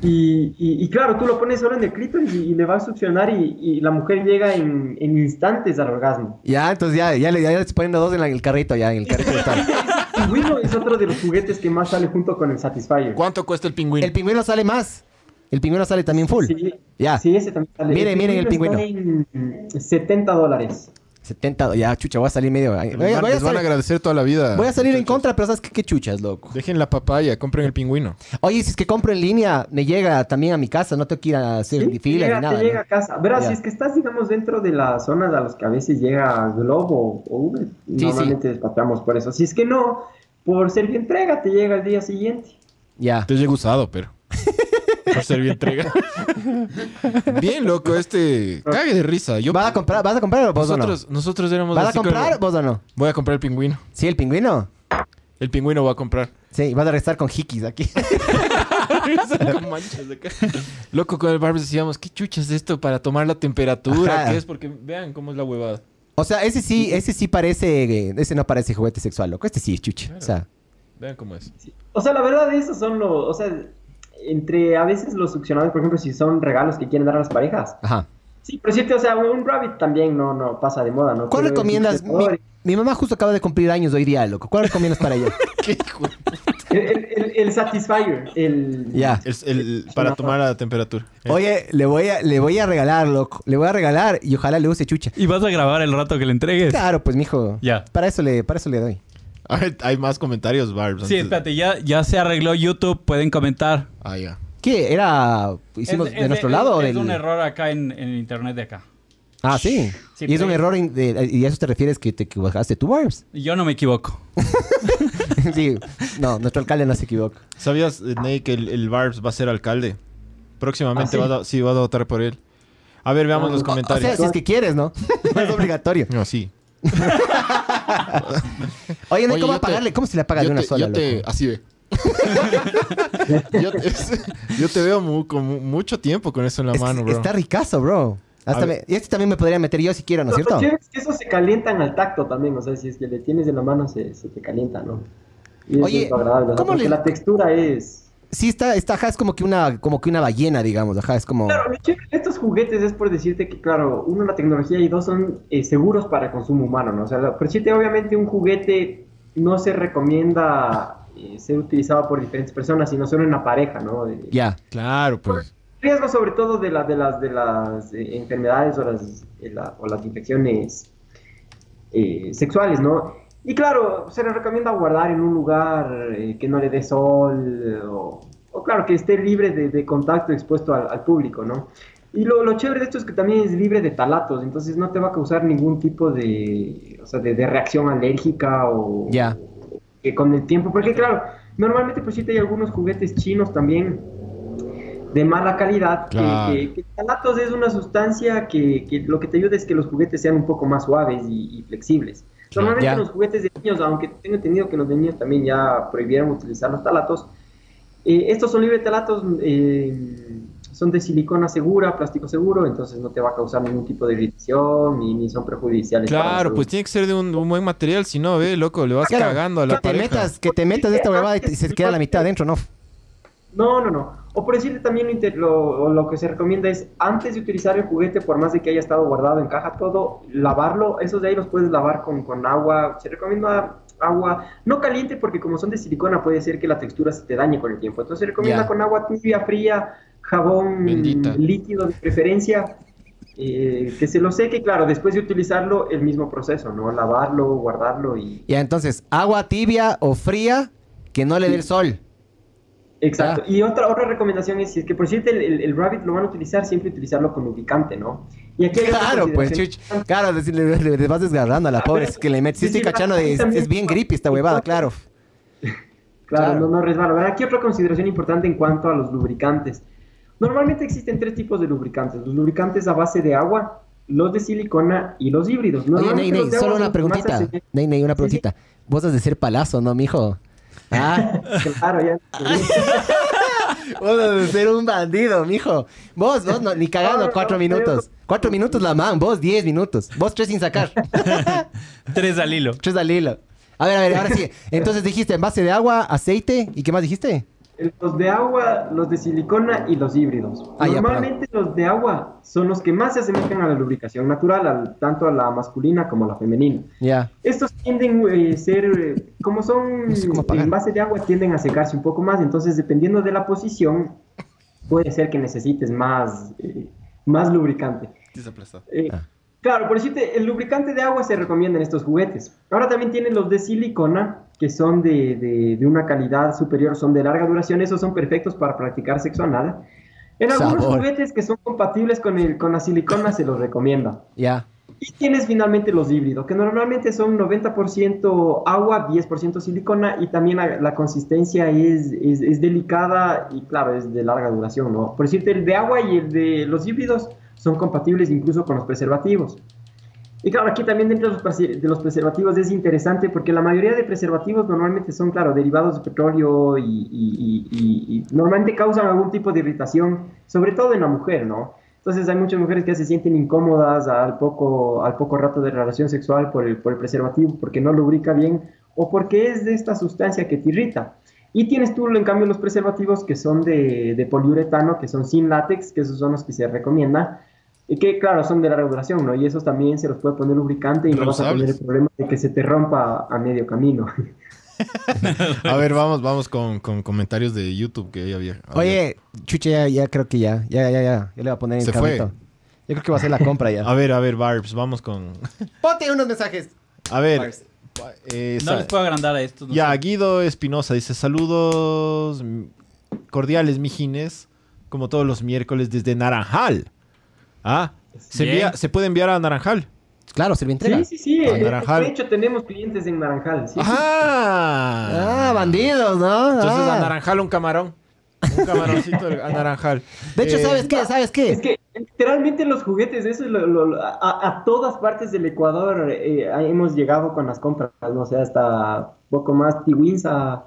y, y- y claro, tú lo pones solo en el clítoris y, y le va a succionar y, y la mujer llega en, en instantes al orgasmo. Ya, entonces ya, ya, le, ya poniendo dos en la- el carrito, ya, en el carrito pingüino es otro de los juguetes que más sale junto con el Satisfyer. ¿Cuánto cuesta el pingüino? El pingüino sale más. El pingüino sale también full. Sí, Ya. sí, ese también sale. Miren, miren el está en 70 dólares. 70, ya, chucha, voy a salir medio. Voy, a- Les voy a van- a salir, agradecer toda la vida. voy a salir en contra, pero ¿sabes qué, qué chuchas, loco? Dejen la papaya, compren el pingüino. Oye, si es que compro en línea, me llega también a mi casa, no tengo que ir a hacer Sí, fila llega, ni nada. te llega ¿no? a casa. Verás, si es que estás, digamos, dentro de las zonas a las que a veces llega Globo o Uber, sí. normalmente despachamos por eso. Si es que no, por servir entrega te llega el día siguiente. Ya. Te llega usado, pero. Por ser bien entrega. bien, loco, este. Cague de risa. Yo, ¿Vas a comprar, vas a comprar vos nosotros, nosotros o éramos no? ¿Vas a así comprar como- vos o no? Voy a comprar el pingüino. Sí, el pingüino. El pingüino va a comprar. Sí, vas a restar con hikis aquí. Con manchas de acá. Loco, con el Barbs decíamos, ¿qué chucha es esto para tomar la temperatura? Ajá. ¿Qué es? Porque vean cómo es la huevada. O sea, ese sí, ese sí parece, eh, ese no parece juguete sexual, loco. Este sí es chucha. O sea, Vean cómo es. O sea, la verdad, esos son los. O sea, entre a veces los succionadores, por ejemplo, si son regalos que quieren dar a las parejas. ajá. Sí, pero sí, o sea, un rabbit también no, no pasa de moda, ¿no? ¿Cuál recomiendas? Mi, mamá justo acaba de cumplir años hoy día, loco. ¿Cuál recomiendas para ella? ¿Qué hijo? El, el, el- el Satisfyer, el... Ya. Es el, para tomar la temperatura. Oye, le voy a, le voy a regalar, loco. Le voy a regalar y ojalá le use chucha. ¿Y vas a grabar el rato que le entregues? Claro, pues, mijo. Ya. Para eso le, para eso le doy. A ver, hay más comentarios, Barbs. Sí, antes- espérate, ya, ya se arregló YouTube, pueden comentar. Ah, ya. ¿Qué? ¿Era. hicimos Es- de es- nuestro es- lado o Es del.? un error acá en, en internet de acá. Ah, sí. Sí, y es un error. in- de- ¿Y a eso te refieres que te equivocaste tú, Barbs? Yo no me equivoco. sí. No, nuestro alcalde no se equivoca. ¿Sabías, eh, Ney, que el, el Barbs va a ser alcalde? Próximamente ¿Ah, sí? va a, sí, va a votar por él. A ver, veamos Ah, los o- O comentarios. sea, si es que quieres, ¿no? No es obligatorio. No, sí. Oye, no hay Oye, cómo yo te-. ¿Cómo se le paga de una te, sola? yo te- loco? así ve. yo, te, yo te veo con mucho tiempo con eso en la Es mano, bro. Está ricazo, bro. Hasta me- y este también me podría meter yo si quiero, ¿no es cierto? es que eso se calientan al tacto también, o sea, si es que le tienes en la mano se, se te calienta, ¿no? Y Oye, es ¿cómo le- la textura es... Sí, está, está, ajá, es como que una, como que una ballena, digamos, ajá, es como... Claro, estos juguetes es por decirte que, claro, uno, la tecnología y dos, son eh, seguros para el consumo humano, ¿no? O sea, por decirte, obviamente, un juguete no se recomienda eh, ser utilizado por diferentes personas, sino solo en la pareja, ¿no? Eh, Ya. Claro, pues. riesgo sobre todo de, la, de las, de las eh, enfermedades o las, eh, la- o las infecciones eh, sexuales, ¿no? Y claro, se le recomienda guardar en un lugar eh, que no le dé sol eh, o, o claro, que esté libre de, de contacto expuesto al, al público, ¿no? Y lo, lo chévere de esto es que también es libre de talatos, entonces no te va a causar ningún tipo de, o sea, de, de reacción alérgica o Ya. que con el tiempo, porque claro, normalmente pues sí hay algunos juguetes chinos también de mala calidad, que- Claro. que, que talatos es una sustancia que, que lo que te ayuda es que los juguetes sean un poco más suaves y, y flexibles. Normalmente Ya. los juguetes de niños, aunque tengo entendido que los de niños también ya prohibieron utilizar los talatos, eh, estos son libres de talatos, eh, son de silicona segura, plástico seguro, entonces no te va a causar ningún tipo de irritación ni, ni son perjudiciales. Claro, pues tiene que ser de un, un buen material, si no, ve, loco, le vas Claro, cagando a la que te metas, que te metas de esta huevada y, te- y se queda la mitad adentro, ¿no? No, no, no. O por decirte también lo, lo, que se recomienda es antes de utilizar el juguete, por más de que haya estado guardado en caja todo, lavarlo. Esos de ahí los puedes lavar con, con agua. Se recomienda agua no caliente porque como son de silicona puede ser que la textura se te dañe con el tiempo. Entonces se recomienda con agua tibia, fría, jabón Bendita. líquido de preferencia. eh, que se lo seque, claro, después de utilizarlo, el mismo proceso, ¿no? Lavarlo, guardarlo y... Ya, entonces, agua tibia o fría que no le dé el sol. Exacto. Y otra, otra recomendación es, si es que por cierto el, el, el Rabbit lo van a utilizar, siempre utilizarlo con lubricante, ¿no? Y aquí Claro, pues, chuch. Claro, le, le- le- le vas desgarrando a la pobre. Es que le metes. Sí, Sí, estoy sí, cachando de. Es, bien creepy esta huevada, claro. Claro, Claro. no, no resbala. ¿verdad? Aquí otra consideración importante en cuanto a los lubricantes. Normalmente existen tres tipos de lubricantes. Los lubricantes a base de agua, los de silicona y los híbridos. Oye, Ney, Ney, solo una preguntita. Ney, Ney, una Sí, sí. preguntita. Vos has de ser palazo, ¿no, mijo? Ah, Claro, ya. vos de ser un bandido, mijo. Vos, vos, no, ni cagando No, cuatro no, minutos. pero- Cuatro minutos la man, vos diez minutos. Vos tres sin sacar. Tres al hilo. tres al hilo. A ver, a ver, ahora sí. Entonces dijiste en base de agua, aceite y ¿qué más dijiste? Los de agua, los de silicona y los híbridos. Ah, ya, Normalmente los de agua son los que más se asemejan a la lubricación natural, al- tanto a la masculina como a la femenina. Ya. Estos tienden a ser, eh, como son No sé en base de agua, tienden a secarse un poco más. Entonces, dependiendo de la posición, puede ser que necesites más, eh, más lubricante. Eh, Ah. Claro, por decirte, el lubricante de agua se recomienda en estos juguetes. Ahora también tienen los de silicona, que son de, de- de una calidad superior, son de larga duración, esos son perfectos para practicar sexo anal. En algunos Sabor. juguetes que son compatibles con, el, con la silicona se los recomienda. Ya. Y tienes finalmente los híbridos, que normalmente son 90% agua, 10% silicona y también la, la consistencia es, es- es delicada y claro, es de larga duración, ¿no? Por decirte, el de agua y el de los híbridos son compatibles incluso con los preservativos. Y claro, aquí también dentro de los, preservativos es interesante porque la mayoría de preservativos normalmente son, claro, derivados de petróleo y, y- y- y- normalmente causan algún tipo de irritación, sobre todo en la mujer, ¿no? Entonces hay muchas mujeres que se sienten incómodas al poco, al poco rato de relación sexual por el, por el preservativo, porque no lubrica bien o porque es de esta sustancia que te irrita. Y tienes tú, en cambio, los preservativos que son de, de poliuretano, que son sin látex, que esos son los que se recomiendan, y que, claro, son de larga duración, ¿no? Y esos también se los puede poner lubricante y no vas a tener el problema de que se te rompa a medio camino. A ver, vamos, vamos con, con comentarios de YouTube que ya había. Oye, chuche, ya, ya creo que ya. Ya, ya, ya. Yo le voy a poner en Se fue. Yo creo que va a ser la compra ya. A ver, a ver, Barbs, vamos con. Ponte unos mensajes. A ver. Eh, No les puedo agrandar a estos. no Ya, sé. Guido Espinosa dice: Saludos cordiales, mijines. como todos los miércoles desde Naranjal. ¿Ah? Se, envía- se puede enviar a Naranjal. Claro, Servientrega. Sí, sí, sí. A eh, Naranjal. De hecho, tenemos clientes en Naranjal. sí, sí. ¡Ajá! Ah, bandidos, ¿no? Entonces Ah. a Naranjal un camarón. Un camaroncito a Naranjal. De hecho, Eh, ¿sabes qué? ¿Sabes qué? Es que literalmente los juguetes, eso es lo- lo- lo- a, a todas partes del Ecuador eh, hemos llegado con las compras, no sé, hasta poco más Tiwins a...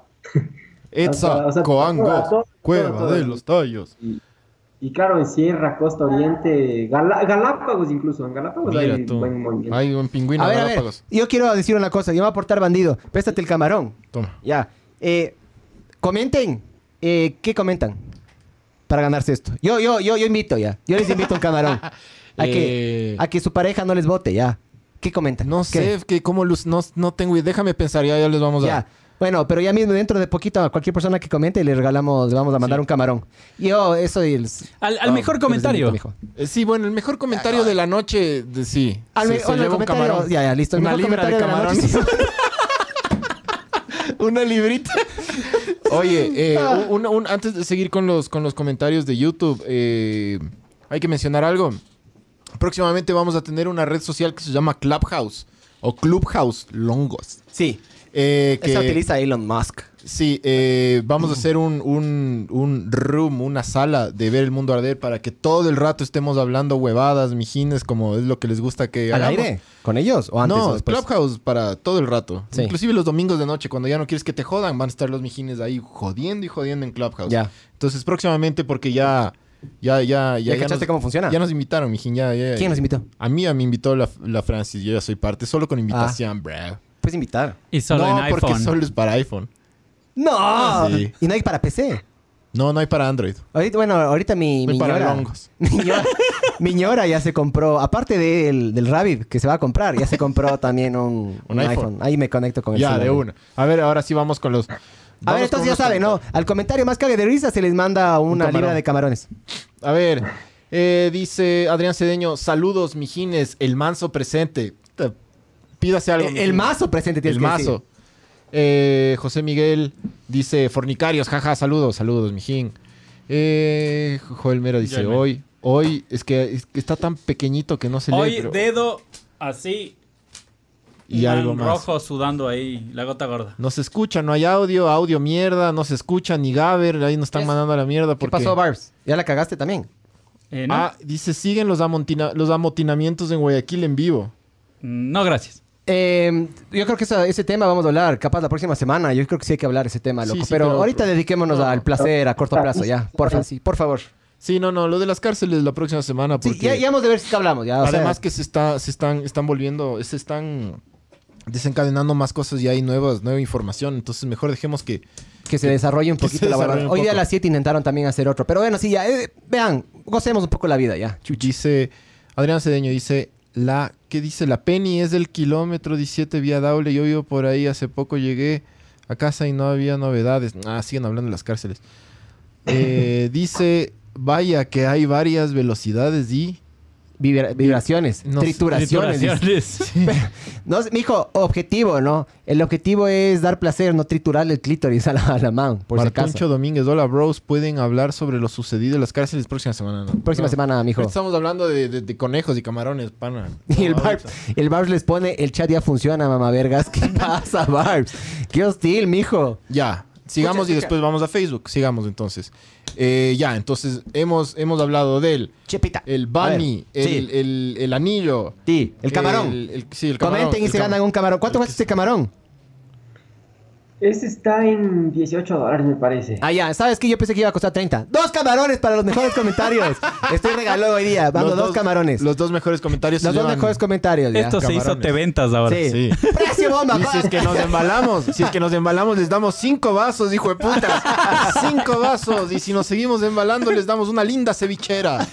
Etza, o sea, Coango, Cueva todo, todo. de los Tallos. Y, y claro, en Sierra, Costa Oriente, Gala- Galápagos incluso, en Galápagos Mira hay tú. buen movimiento. Hay un pingüino ver, ver. Galápagos. Yo quiero decir una cosa. Yo me voy a aportar bandido. Préstate el camarón. Toma. Ya. Eh, comenten. Eh, ¿Qué comentan? Para ganarse esto. Yo, yo, yo, yo invito ya. Yo les invito un camarón. A, que, Eh. a que su pareja no les vote ya. ¿Qué comentan? No ¿Qué? sé, que cómo luz, no, no tengo idea. Déjame pensar, ya, ya les vamos a... Bueno, pero ya mismo dentro de poquito a cualquier persona que comente le regalamos, le vamos a mandar un camarón. Yo, eso y el... Al, al Ah, mejor comentario. Eh, sí, bueno, el mejor comentario de la noche, de, sí. Al se- lleva un comentario- camarón. Ya, ya, listo. El Una libra de sí. Una librita. Oye, eh, un- un- antes de seguir con los, con los comentarios de YouTube, eh, hay que mencionar algo. Próximamente vamos a tener una red social que se llama Clubhouse o Clubhouse Longos. Sí. Eh, que, Esa utiliza Elon Musk. Sí, eh, vamos a hacer un, un, un room, una sala de ver el mundo arder para que todo el rato estemos hablando huevadas, mijines, como es lo que les gusta que ¿Al hagamos. aire? ¿Con ellos? ¿O antes o No, después? Clubhouse para todo el rato. Sí. Inclusive los domingos de noche, cuando ya no quieres que te jodan, van a estar los mijines ahí jodiendo y jodiendo en Clubhouse. Ya. Entonces, próximamente, porque ya... Ya, ya, ya. ¿Ya cachaste nos- cómo funciona? Ya nos invitaron, mijín. Ya, ya, ¿Quién nos invitó? A mí ya me invitó la, la Francis. Yo ya soy parte. Solo con invitación, bro. Puedes invitar. Y solo no, en porque iPhone. solo es para iPhone. ¡No! Sí. Y no hay para PC. No, no hay para Android. Ahorita, bueno, ahorita mi, No mi para ñora, longos. mi ñora, mi ñora ya se compró, aparte del, del Rabbit que se va a comprar, ya se compró también un, un iPhone. iPhone. Ahí me conecto con el Ya, celular. de una. A ver, ahora sí vamos con los... A ver, entonces ya saben, ¿no? Al comentario más cague de risa se les manda una camarón. libra de camarones. A ver, eh, dice Adrián Cedeño, saludos, mijines, el manso presente. Pídase algo. El, mijín. el mazo presente tienes El que mazo. decir. Eh, José Miguel dice, fornicarios, jaja, saludos, saludos, mijín. Eh, Joel Mera dice, Joel Mera. hoy, hoy, es que, es que está tan pequeñito que no se lee. Hoy pero- dedo así. y algo más. rojo sudando ahí, la gota gorda. No se escucha, no hay audio, audio mierda, no se escucha ni Gaber, ahí nos están Es- mandando a la mierda. ¿Qué Porque... pasó, Barbs? ¿Ya la cagaste también? Eh, ¿no? Ah, dice, siguen los, amontina- los amotinamientos en Guayaquil en vivo. no, gracias. Eh, yo creo que esa- ese tema vamos a hablar capaz la próxima semana. Yo creo que sí hay que hablar ese tema, loco. sí, pero, pero- ahorita dediquémonos al placer a corto plazo, ya. Por favor, sí, por favor. Sí, no, no, lo de las cárceles la próxima semana. Porque... Sí, ya, ya hemos de ver si hablamos, ya. o sea, Además que se está, se están, están volviendo, se están desencadenando más cosas y hay nuevas, nueva información. Entonces mejor dejemos que. que se desarrolle un poquito la un Hoy día a las 7 intentaron también hacer otro. Pero bueno, sí, ya. eh, vean, gocemos un poco la vida, ya. Dice Adrián Cedeño dice la ¿qué dice? La Penny es del kilómetro 17 vía Daule. Yo vivo por ahí. Hace poco llegué a casa y no había novedades. Ah, siguen hablando de las cárceles. Eh, dice vaya que hay varias velocidades y Vibra- vibraciones, No trituraciones. Trituraciones. No, mijo, objetivo, ¿no? El objetivo es dar placer, no triturar el clítoris a la, a la man, por si. Domínguez, hola bros, pueden hablar sobre lo sucedido en las cárceles próxima semana. ¿no? Próxima No. semana, mijo. Estamos hablando de, de- de conejos y camarones, pana. Y el Barbs, el Barbs les pone, el chat ya funciona, mamá vergas. ¿Qué pasa, Barbs? Qué hostil, mijo. Ya, sigamos Escucha, y después vamos a Facebook. Sigamos entonces. Eh, ya, entonces hemos, hemos hablado del Chepita. el bunny, el, sí. el, el anillo. Sí, el camarón. Sí, el camarón. Comenten y se ganan un camarón. ¿Cuánto cuesta este camarón? Ese está en 18 dólares, me parece. Ah, ya. ¿Sabes qué? Yo pensé que iba a costar 30. ¡Dos camarones para los mejores comentarios! Estoy regalón hoy día. Mando Los dos, camarones. Los, Los dos mejores comentarios se dos llevan- mejores comentarios, ya. Esto se hizo te ventas ahora. Sí. Sí. ¡Precio bomba! Y si es que nos embalamos, si es que nos embalamos, les damos cinco vasos, hijo de puta. Cinco vasos. Y si nos seguimos embalando, les damos una linda cevichera.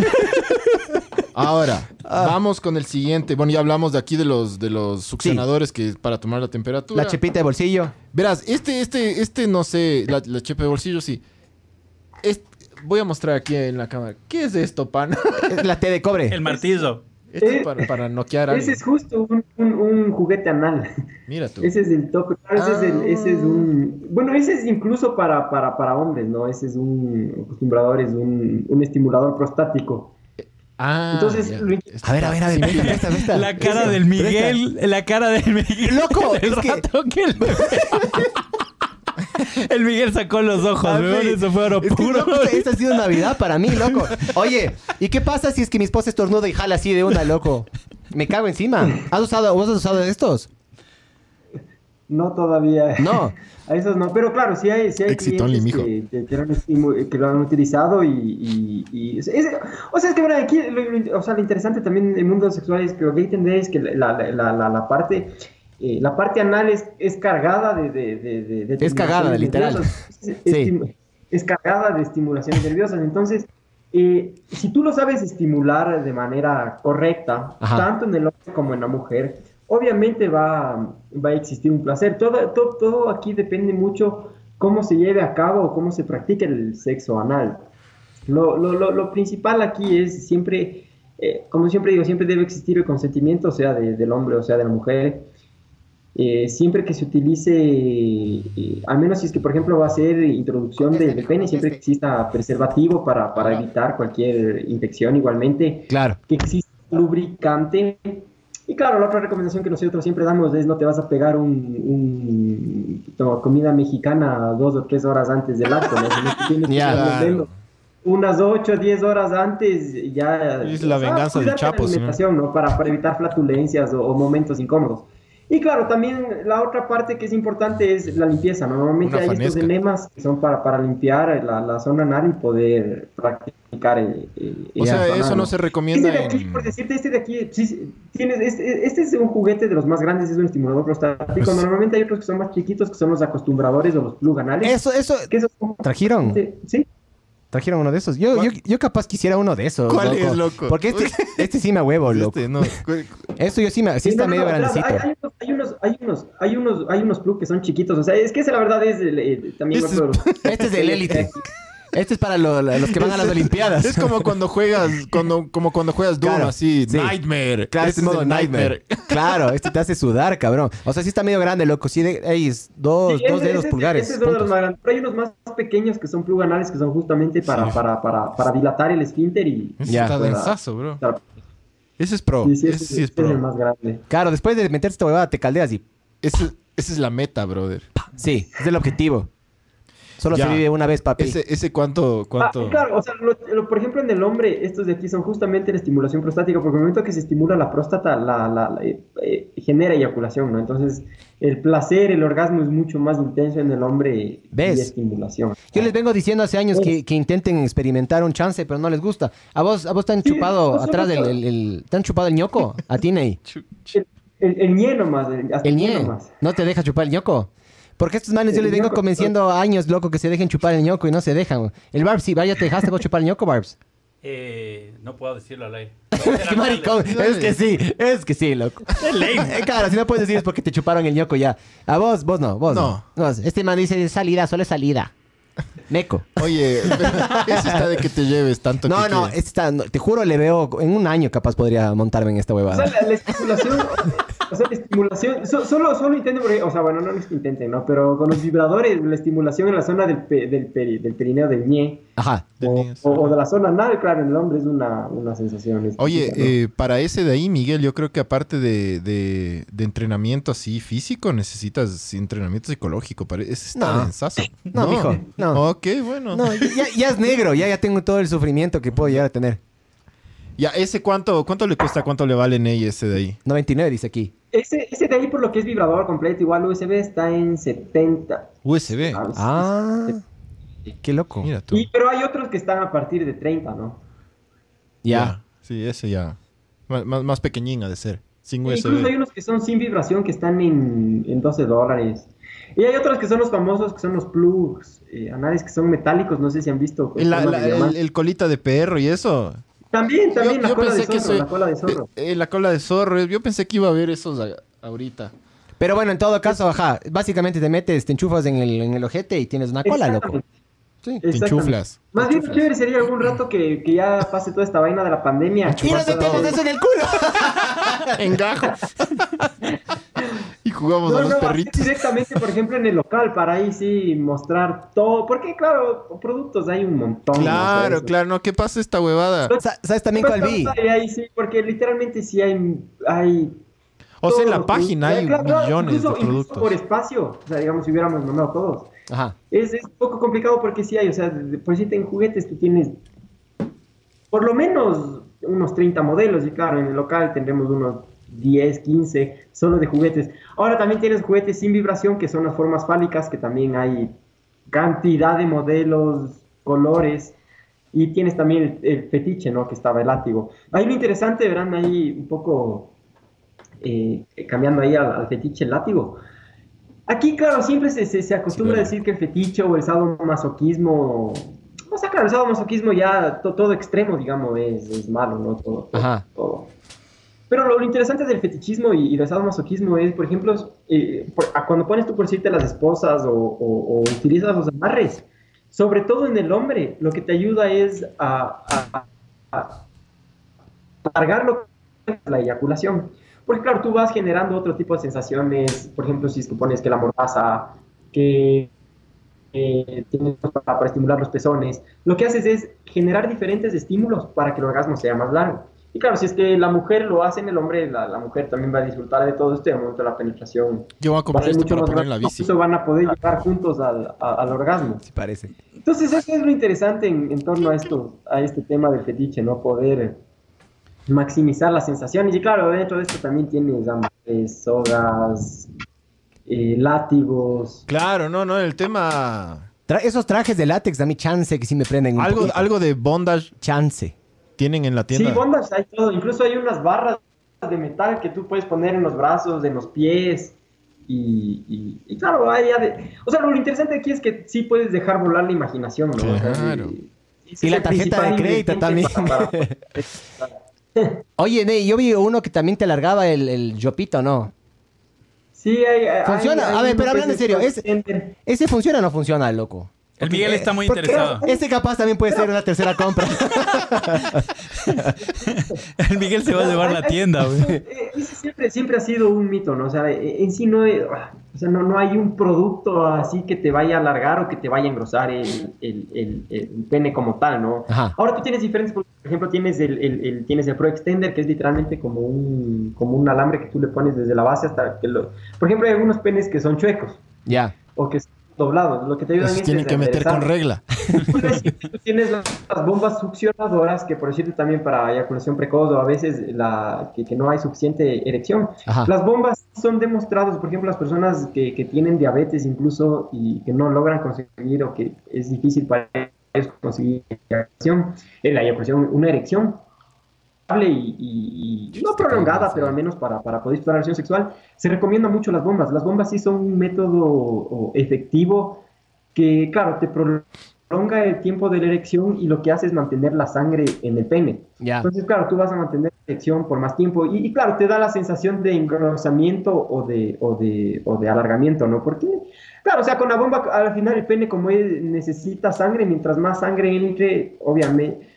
Ahora, Ah. vamos con el siguiente. Bueno, ya hablamos de aquí de los, de los succionadores que es para tomar la temperatura. La chepita de bolsillo. Verás, este, este, este, no sé, la, la chepa de bolsillo, sí. Es- voy a mostrar aquí en la cámara. ¿Qué es esto, pan? Es La T de cobre. El martillo. Esto es Eh, para, para noquear a Ese es justo un, un- un juguete anal. Mira tú. Ese es el toque. claro, ese, es el- ese es Ah. un. Bueno, ese es incluso para, para, para hombres, ¿no? Ese es un acostumbrador, es un, un estimulador prostático. Ah, Entonces, lo- Esto A ver, a ver, a ver, está- presta, presta, presta. La cara del Miguel, la cara del Miguel. Loco, el es que- el... el Miguel sacó los ojos, Ah, weón, sí. eso fue oro Es que, puro. loco, esta, esta ha sido Navidad para mí, loco. Oye, ¿y qué pasa si es que mi esposa estornuda y jala así de una, loco? Me cago encima. ¿Has usado, vos has usado de estos? No todavía. No. A esos no, pero claro, sí hay, sí hay clientes que, que, que lo han estimu- que lo han utilizado y... y- y- es- es- o sea, es que bueno, aquí, lo, lo- o sea, lo interesante también en el mundo sexual es que lo que entender es que la, la, la, parte... eh, la parte anal es, es cargada de, de, de, de- de Es cagada, literal. Es, Sí. es cargada de estimulaciones nerviosas. Entonces, eh, si tú lo sabes estimular de manera correcta, Ajá. tanto en el hombre como en la mujer, obviamente va, va a existir un placer. Todo, todo, todo aquí depende mucho cómo se lleve a cabo o cómo se practica el sexo anal. Lo, lo, lo, lo principal aquí es siempre, eh, como siempre digo, siempre debe existir el consentimiento, o sea, de- del hombre o sea, de la mujer. Eh, siempre que se utilice, eh, al menos si es que, por ejemplo, va a ser introducción de, de pene, siempre que exista preservativo para, para evitar cualquier infección, igualmente Claro. que exista lubricante. Y claro, la otra recomendación que nosotros siempre damos es no te vas a pegar un, comida mexicana dos o tres horas antes del acto, ¿no? Lo Claro. unas 8 o 10 horas antes ya... Es la o sea, venganza del la Chapo, ¿no? alimentación, ¿no? Para, para evitar flatulencias o, o momentos incómodos. Y claro, también la otra parte que es importante es la limpieza. ¿no? Normalmente Una hay estos enemas que son para, para limpiar la, la zona anal y poder practicar el, el- O el sea, eso anal, no se recomienda este de aquí, en... por decirte, este de aquí, sí, tienes, este, este es un juguete de los más grandes, es un estimulador prostático. Pues- Normalmente hay otros que son más chiquitos, que son los acostumbradores o los plug anales. Eso, eso. que esos ¿Trajeron? Sí, Trajeron uno de esos. Yo, yo, yo capaz quisiera uno de esos. ¿Cuál es, loco? Porque este, este sí me huevo, loco. Este, no. Esto yo sí me. Sí Sí, está no, medio no, grandecito. hay, hay unos, hay, unos, hay, unos, hay, unos, hay unos plug que son chiquitos. O sea, es que esa la verdad es el- el- también Este otro- Este es del élite. Este es para lo- los que van a las Olimpiadas. Es como cuando juegas, cuando, como cuando juegas Doom, Claro, así, sí. Nightmare. Claro, Este este es modo nightmare. Claro, este te hace sudar, cabrón. O sea, sí está medio grande, loco. Sí, de, es dos, Sí, dos ese- dedos ese- pulgares. ese es uno de los puntos. más grandes. Pero hay unos más pequeños que son plug anales que son justamente para, Sí. para, para, para dilatar el esfínter y... Ese Ya. está densazo, bro. Ese es pro. Sí, sí, ese ese, sí es ese es el pro. más grande. Claro, después de meterte esta huevada, te caldeas y. Ese, esa es la meta, brother. Sí, es el objetivo. Solo Ya. se vive una vez, papi. Ese, ese cuánto, cuánto... Ah, claro, o sea, lo- lo- por ejemplo, en el hombre, estos de aquí son justamente la estimulación prostática, porque el momento que se estimula la próstata, la, la- la- eh, eh, genera eyaculación, ¿no? Entonces, el placer, el orgasmo es mucho más intenso en el hombre ¿Ves? y estimulación. Yo les vengo diciendo hace años que, que intenten experimentar un chance, pero no les gusta. ¿A vos, a vos te han Sí, chupado atrás del... el- el- ¿Te han chupado el ñoco? A ti, Ney. El, el, el ñe nomás, el, hasta El ñe ñe. nomás. ¿No te deja chupar el ñoco? Porque estos manes yo les vengo ñoco, convenciendo años, loco, que se dejen chupar el ñoco y no se dejan. El Barbs, sí, vaya, te dejaste vos chupar el ñoco, Barbs. Eh, no puedo decirlo al aire. Qué maricón. Es que sí, es que sí, loco. Eh, claro, si no puedes decir es porque te chuparon el ñoco ya. A vos, vos no, vos no. No. Este man dice salida, solo es salida. Meco. Oye, ese está de que te lleves tanto No, que no, este está, no, te juro, le veo, en un año capaz podría montarme en esta O sea, huevada. la, la estimulación, o sea, la estimulación, so- solo, solo intenten, porque- o sea, bueno, no es que intenten, ¿no? Pero con los vibradores, la estimulación en la zona del, pe- del, peri- del perineo del ñe, Ajá. o, Tenías- o- o de la zona anal, claro, en el hombre es una, una sensación. Oye, ¿no? eh, para ese de ahí, Miguel, yo creo que aparte de, de- de entrenamiento así físico, necesitas entrenamiento psicológico. Ese está No. densazo. No, mijo, no. Ok, bueno. No, ya, ya es negro, ya, ya tengo todo el sufrimiento que puedo llegar a tener. Ya, ese cuánto, cuánto le cuesta, cuánto le vale Ney ese de ahí. 99 dice aquí. Ese, ese de ahí, por lo que es vibrador completo, igual USB, está en 70. USB. Ah, Ah, qué loco. Mira tú. Y, pero hay otros que están a partir de 30, ¿no? Ya. Sí, ese ya. Más, más, más pequeñín ha de ser. Sin E Incluso hay USB. unos que son sin vibración que están en, en 12 dólares. Y hay otros que son los famosos, que son los plugs eh, anales, que son metálicos, no sé si han visto. La- la- el colita de perro y eso. También, también, Yo- la yo cola de que zorro, soy- la cola de zorro. Eh, eh, la cola de zorro. Yo pensé que iba a haber esos a- ahorita. Pero bueno, en todo caso, ajá, básicamente te metes, te enchufas en el, en el ojete y tienes una cola, loco. Exactamente. Te enchuflas. Más bien chévere sería algún rato que, que ya pase toda esta vaina de la pandemia. Y nos metemos eso en el culo. Engajo. jugamos No, a los no, perritos. directamente, por ejemplo, en el local, para ahí sí mostrar todo. Porque, claro, productos hay un montón. Claro, claro. No, ¿qué pasa esta huevada? Sa- ¿Sabes también cuál vi? Ahí, ahí sí, porque literalmente sí hay. hay O sea, en la página hay. Claro, millones incluso- de incluso productos. por espacio. O sea, digamos, si hubiéramos mandado todos. Ajá. Es, es un poco complicado porque sí hay, o sea, por si en juguetes tú tienes por lo menos unos 30 modelos y claro, en el local tendremos unos 10, 15 solo de juguetes. Ahora también tienes juguetes sin vibración que son las formas fálicas, que también hay cantidad de modelos, colores. Y tienes también el, el fetiche, ¿no? Que estaba el látigo. Ahí lo interesante, verán, ahí un poco eh, cambiando ahí al, al fetiche, el látigo. Aquí, claro, siempre se, se, se acostumbra a decir que el fetiche o el sadomasoquismo, o sea, claro, el sadomasoquismo ya to- todo extremo, digamos, es, es malo, ¿no? Todo, todo, Ajá. todo. Pero lo, interesante del fetichismo y, y del sadomasoquismo es, por ejemplo, eh, por- a cuando pones tú por decirte las esposas o, o- o utilizas los amarres, sobre todo en el hombre, lo que te ayuda es a, a, a- a alargar lo que es la eyaculación. Porque claro, tú vas generando otro tipo de sensaciones, por ejemplo, si es que pones que la mordaza, que eh, para, para estimular los pezones, lo que haces es generar diferentes estímulos para que el orgasmo sea más largo. Y claro, si es que la mujer lo hace en el hombre, la, la mujer también va a disfrutar de todo esto y al momento de la penetración Yo voy a va a comprar esto mucho para más poner en la bici. van a poder llegar juntos al, a- al orgasmo. Sí parece. Entonces eso es lo interesante en, en torno a esto, a este tema del fetiche, ¿no? Poder maximizar las sensaciones. Y claro, dentro de esto también tienes amarres, sogas, eh, látigos. Claro, no, no, el tema... Tra- esos trajes de látex, a mí chance que sí me prenden un Algo, poquito. algo de bondage Chance. Tienen en la Sí, tienda. bondage hay todo. Incluso hay unas barras de metal que tú puedes poner en los brazos, en los pies. Y, y- y claro, hay ya de- O sea, lo interesante aquí es que sí puedes dejar volar la imaginación, ¿no? O sea, Claro. ese Y la tarjeta de crédito también. para- para- Oye, Ney, yo vi uno que también te alargaba el, el yopito, ¿no? Sí, hay, hay- Funciona. hay A ver, pero hablando en serio, el es- Extender. ¿Ese funciona o no funciona, loco? El Miguel está muy interesado. Este capaz también puede ser una tercera compra. El Miguel se va a llevar la tienda, güey. Eh, ese siempre, siempre ha sido un mito, ¿no? O sea, eh, en sí no, o sea, no, no hay un producto así que te vaya a alargar o que te vaya a engrosar el, el, el- el pene como tal, ¿no? Ajá. Ahora tú tienes diferentes, por ejemplo, tienes el, el- el- tienes el Pro Extender, que es literalmente como un, como un alambre que tú le pones desde la base hasta que lo... Por ejemplo, hay algunos penes que son chuecos Ya. o que son doblados, lo que te ayudan Esos es tienen que meter con regla. Tú tienes las, bombas succionadoras que por decirte también para eyaculación precoz o a veces la, que, que no hay suficiente erección. Ajá. Las bombas son demostradas, por ejemplo, las personas que, que tienen diabetes incluso y que no logran conseguir o que es difícil para ellos conseguir eyaculación, eh, la eyaculación, una erección y, y- y no prolongada, pero al menos para, para poder la relación sexual, se recomienda mucho las bombas. Las bombas sí son un método efectivo que, claro, te prolonga el tiempo de la erección y lo que hace es mantener la sangre en el pene. Ya. Entonces, claro, tú vas a mantener la erección por más tiempo y, y, claro, te da la sensación de engrosamiento o de, o de, o de alargamiento, ¿no? Porque, claro, o sea, con la bomba al final el pene como él necesita sangre, mientras más sangre entre, obviamente,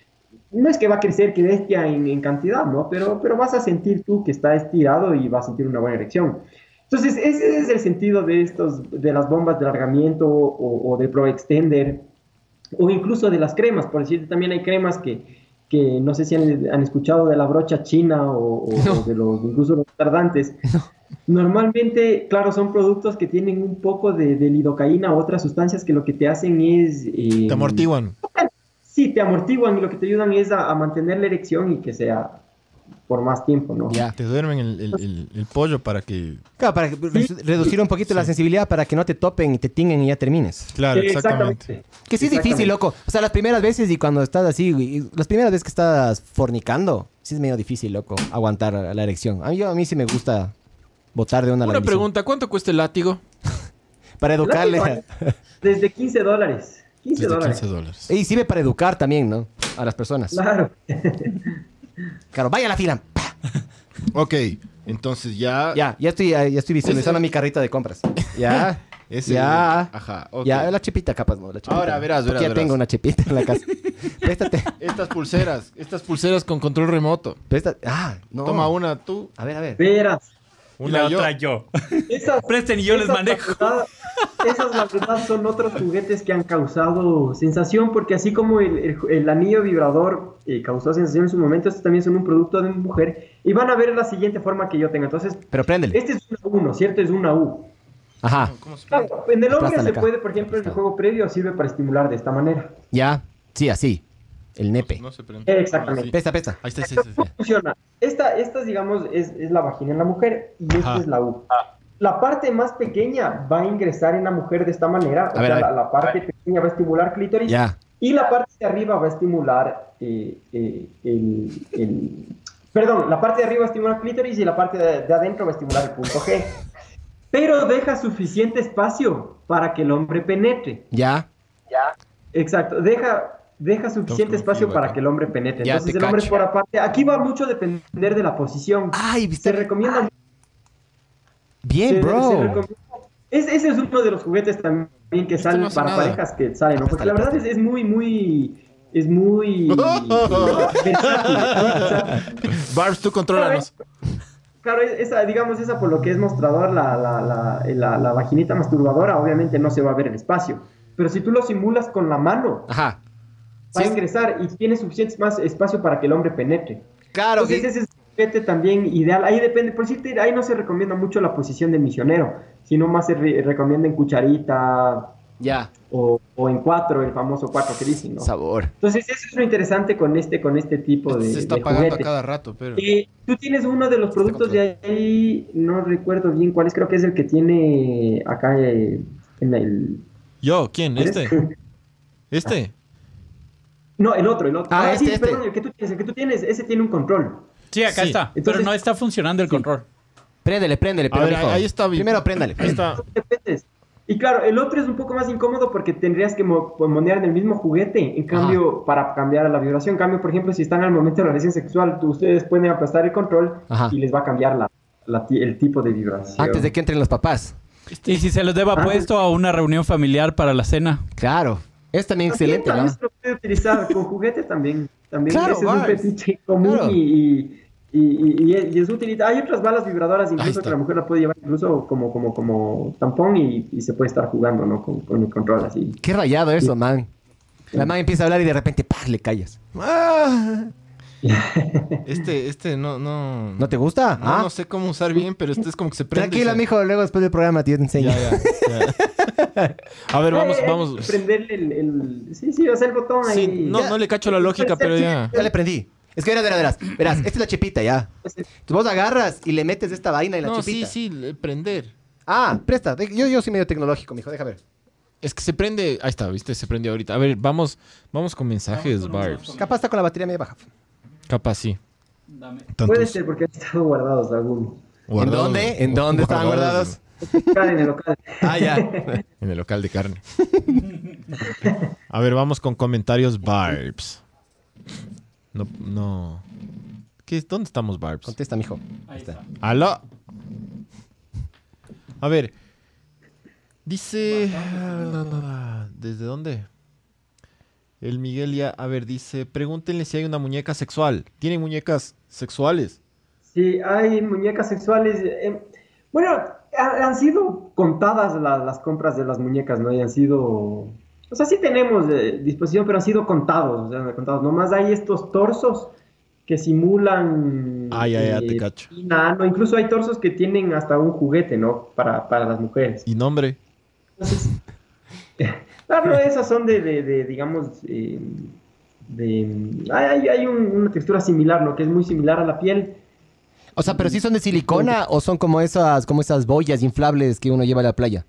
no es que va a crecer que bestia en, en cantidad, ¿no? Pero, pero vas a sentir tú que está estirado y vas a sentir una buena erección. Entonces, ese es el sentido de estos, de las bombas de alargamiento o, o de Pro Extender, o incluso de las cremas, por decirte, también hay cremas que, que no sé si han, han escuchado de la brocha china o, o- No. o de los, incluso los tardantes. Normalmente, claro, son productos que tienen un poco de, de lidocaína u otras sustancias que lo que te hacen es... eh, Te amortiguan. Sí, te amortiguan y lo que te ayudan es a, a mantener la erección y que sea por más tiempo, ¿no? Ya. Te duermen el, el- el- el pollo para que... Claro, para que- re- reducir un poquito la sensibilidad para que no te topen y te tinguen y ya termines. Claro, Sí, exactamente. Que sí es difícil, loco. O sea, las primeras veces y cuando estás así, y las primeras veces que estás fornicando, sí es medio difícil, loco, aguantar la erección. A mí, yo- a mí sí me gusta botar de una Una pregunta, ¿cuánto cuesta el látigo? Para educarle. Látigo, Desde 15 dólares. 15 Desde dólares. 15 dólares. Y sirve para educar también, ¿no? A las personas. Claro. Claro, vaya a la fila. Ok, entonces ya... Ya, ya estoy, ya estoy visualizando mi carrito de compras. Ya. Ese- Ya. Ajá. Ya, la chepita capaz, no, la chepita. Ahora, verás, verás, ya verás. tengo una chepita en la casa. Préstate. Estas pulseras, estas pulseras con control remoto. Préstate. Ah, no. Toma una tú, A ver, a ver. Veras. Una la yo. otra yo. Esas, Presten y yo les manejo. la verdad- esas, la verdad, son otros juguetes que han causado sensación, porque así como el, el- el anillo vibrador eh, causó sensación en su momento, estos también son un producto de mujer. Y van a ver la siguiente forma que yo tenga. Entonces, Pero préndele. este es una U, ¿no es cierto? Es una U. Ajá. ¿Cómo se Claro, en el hombre Aplástale se acá. puede, por ejemplo, en el juego previo sirve para estimular de esta manera. Ya. Sí, así. El nepe. No se prende. Exactamente. Pesta, pesta. Ahí está, sí, sí, sí. ¿Cómo funciona? Esta, esta digamos, es, es la vagina en la mujer y esta Ajá. es la U. La parte más pequeña va a ingresar en la mujer de esta manera. O ver, sea. La, la parte pequeña va a estimular clítoris Ya. y la parte de arriba va a estimular eh, eh, el, el- Perdón, la parte de arriba va a estimular clítoris y la parte de, de adentro va a estimular el punto G. Pero deja suficiente espacio para que el hombre penetre. Ya. Exacto, deja, deja suficiente espacio para que el hombre penetre. Ya Entonces el hombre cacho. por aparte, aquí va mucho a depender de la posición. Ay, Se viste. recomienda. Bien, se- se bro. recomienda- es- ese es uno de los juguetes también que salen no para nada. parejas que salen, ¿no? Porque la verdad es, es muy, muy, es muy Barbs, tú controlanos. Claro, esa, digamos, esa por lo que es mostrador, la, la, la, la, la vaginita masturbadora, obviamente no se va a ver el espacio. Pero si tú lo simulas con la mano, Ajá. Va a ingresar y tiene suficiente más espacio para que el hombre penetre. Claro. Entonces ese es juguete también ideal. Ahí depende, por decirte, ahí no se recomienda mucho la posición del misionero, sino más se re- recomienda en cucharita Ya. o, o en cuatro, el famoso cuatro que dicen, ¿no? Sabor. Entonces eso es lo interesante con este, con este tipo de, se está de apagando a juguete. cada rato, pero. Eh, tú tienes uno de los productos de ahí, no recuerdo bien cuál es, creo que es el que tiene acá eh, en el... Yo, ¿quién? ¿Este? ¿Este? No, el otro, el otro. Ah, este, sí, este. perdón, el que tú tienes, el que tú tienes, ese tiene un control. Sí, acá Sí. está. Entonces- pero no está funcionando el control. Préndele, préndele. Pero, ver, ahí está bien. Primero préndale. Ahí está. Y claro, el otro es un poco más incómodo porque tendrías que mo- monear en el mismo juguete. En cambio, para cambiar a la vibración. En cambio, por ejemplo, si están al momento de la relación sexual, tú- ustedes pueden aplastar el control Ajá. y les va a cambiar la, el tipo de vibración. Antes de que entren los papás. Y si se los deba Ah. puesto a una reunión familiar para la cena. Claro. Es también excelente, También ¿no? se lo puede utilizar con juguetes también. También Claro, ese es un fetiche común Claro. y, y, y- es útil. Hay otras balas vibradoras incluso que la mujer la puede llevar incluso como, como, como tampón y, y se puede estar jugando ¿no? con, con el control así. Qué rayado eso, man. La man empieza a hablar y de repente, ¡pah! le callas. Ah, Este, este, no, no. ¿No te gusta? No, ah, no sé cómo usar bien, pero este es como que se prende. y tranquila, se- mijo. Luego después del programa te enseño. Ya, ya, ya. A ver, vamos, Eh, vamos. Prenderle el, el- Sí, sí, o sea, el botón Sí, ahí. no, no le cacho la lógica, pero ya. Ya le prendí. Es que verás, verás, verás. Verás, esta es la chipita, ya. Tú vos agarras y le metes esta vaina en la No, sí, chipita. sí, le- prender. Ah, presta. Yo, yo soy medio tecnológico, mijo. Deja ver. Es que se prende. Ahí está, ¿viste? Se prendió ahorita. A ver, vamos, vamos con mensajes, Barbs. Capaz está con la batería medio baja. Capaz sí. Dame. Puede ser porque han estado guardados algunos. guardados- ¿En dónde? ¿En dónde estaban guardados? En el local. Ah, ya. En el local de carne. A ver, vamos con comentarios, Barbs. No, no. ¿Qué? ¿Dónde estamos, Barbs? Contesta, mijo. Ahí está. ¡Aló! A ver. Dice. ¿Desde dónde? El Miguel ya. A ver, dice. Pregúntenle si hay una muñeca sexual. ¿Tienen muñecas sexuales? Sí, hay muñecas sexuales. eh, bueno, ha- han sido contadas la- las compras de las muñecas, ¿no? Y han sido. O sea, sí tenemos eh, disposición, pero han sido contados. O sea, contados. Nomás hay estos torsos que simulan. Ya, ya, eh, te cacho. vagina, ¿no? Incluso hay torsos que tienen hasta un juguete, ¿no? Para, para las mujeres. ¿Y nombre? Entonces, claro, esas son de, de- de, digamos, eh, de, hay, hay un- una textura similar, ¿no? Que es muy similar a la piel. O sea, pero sí son de silicona o son como esas, como esas boyas inflables que uno lleva a la playa.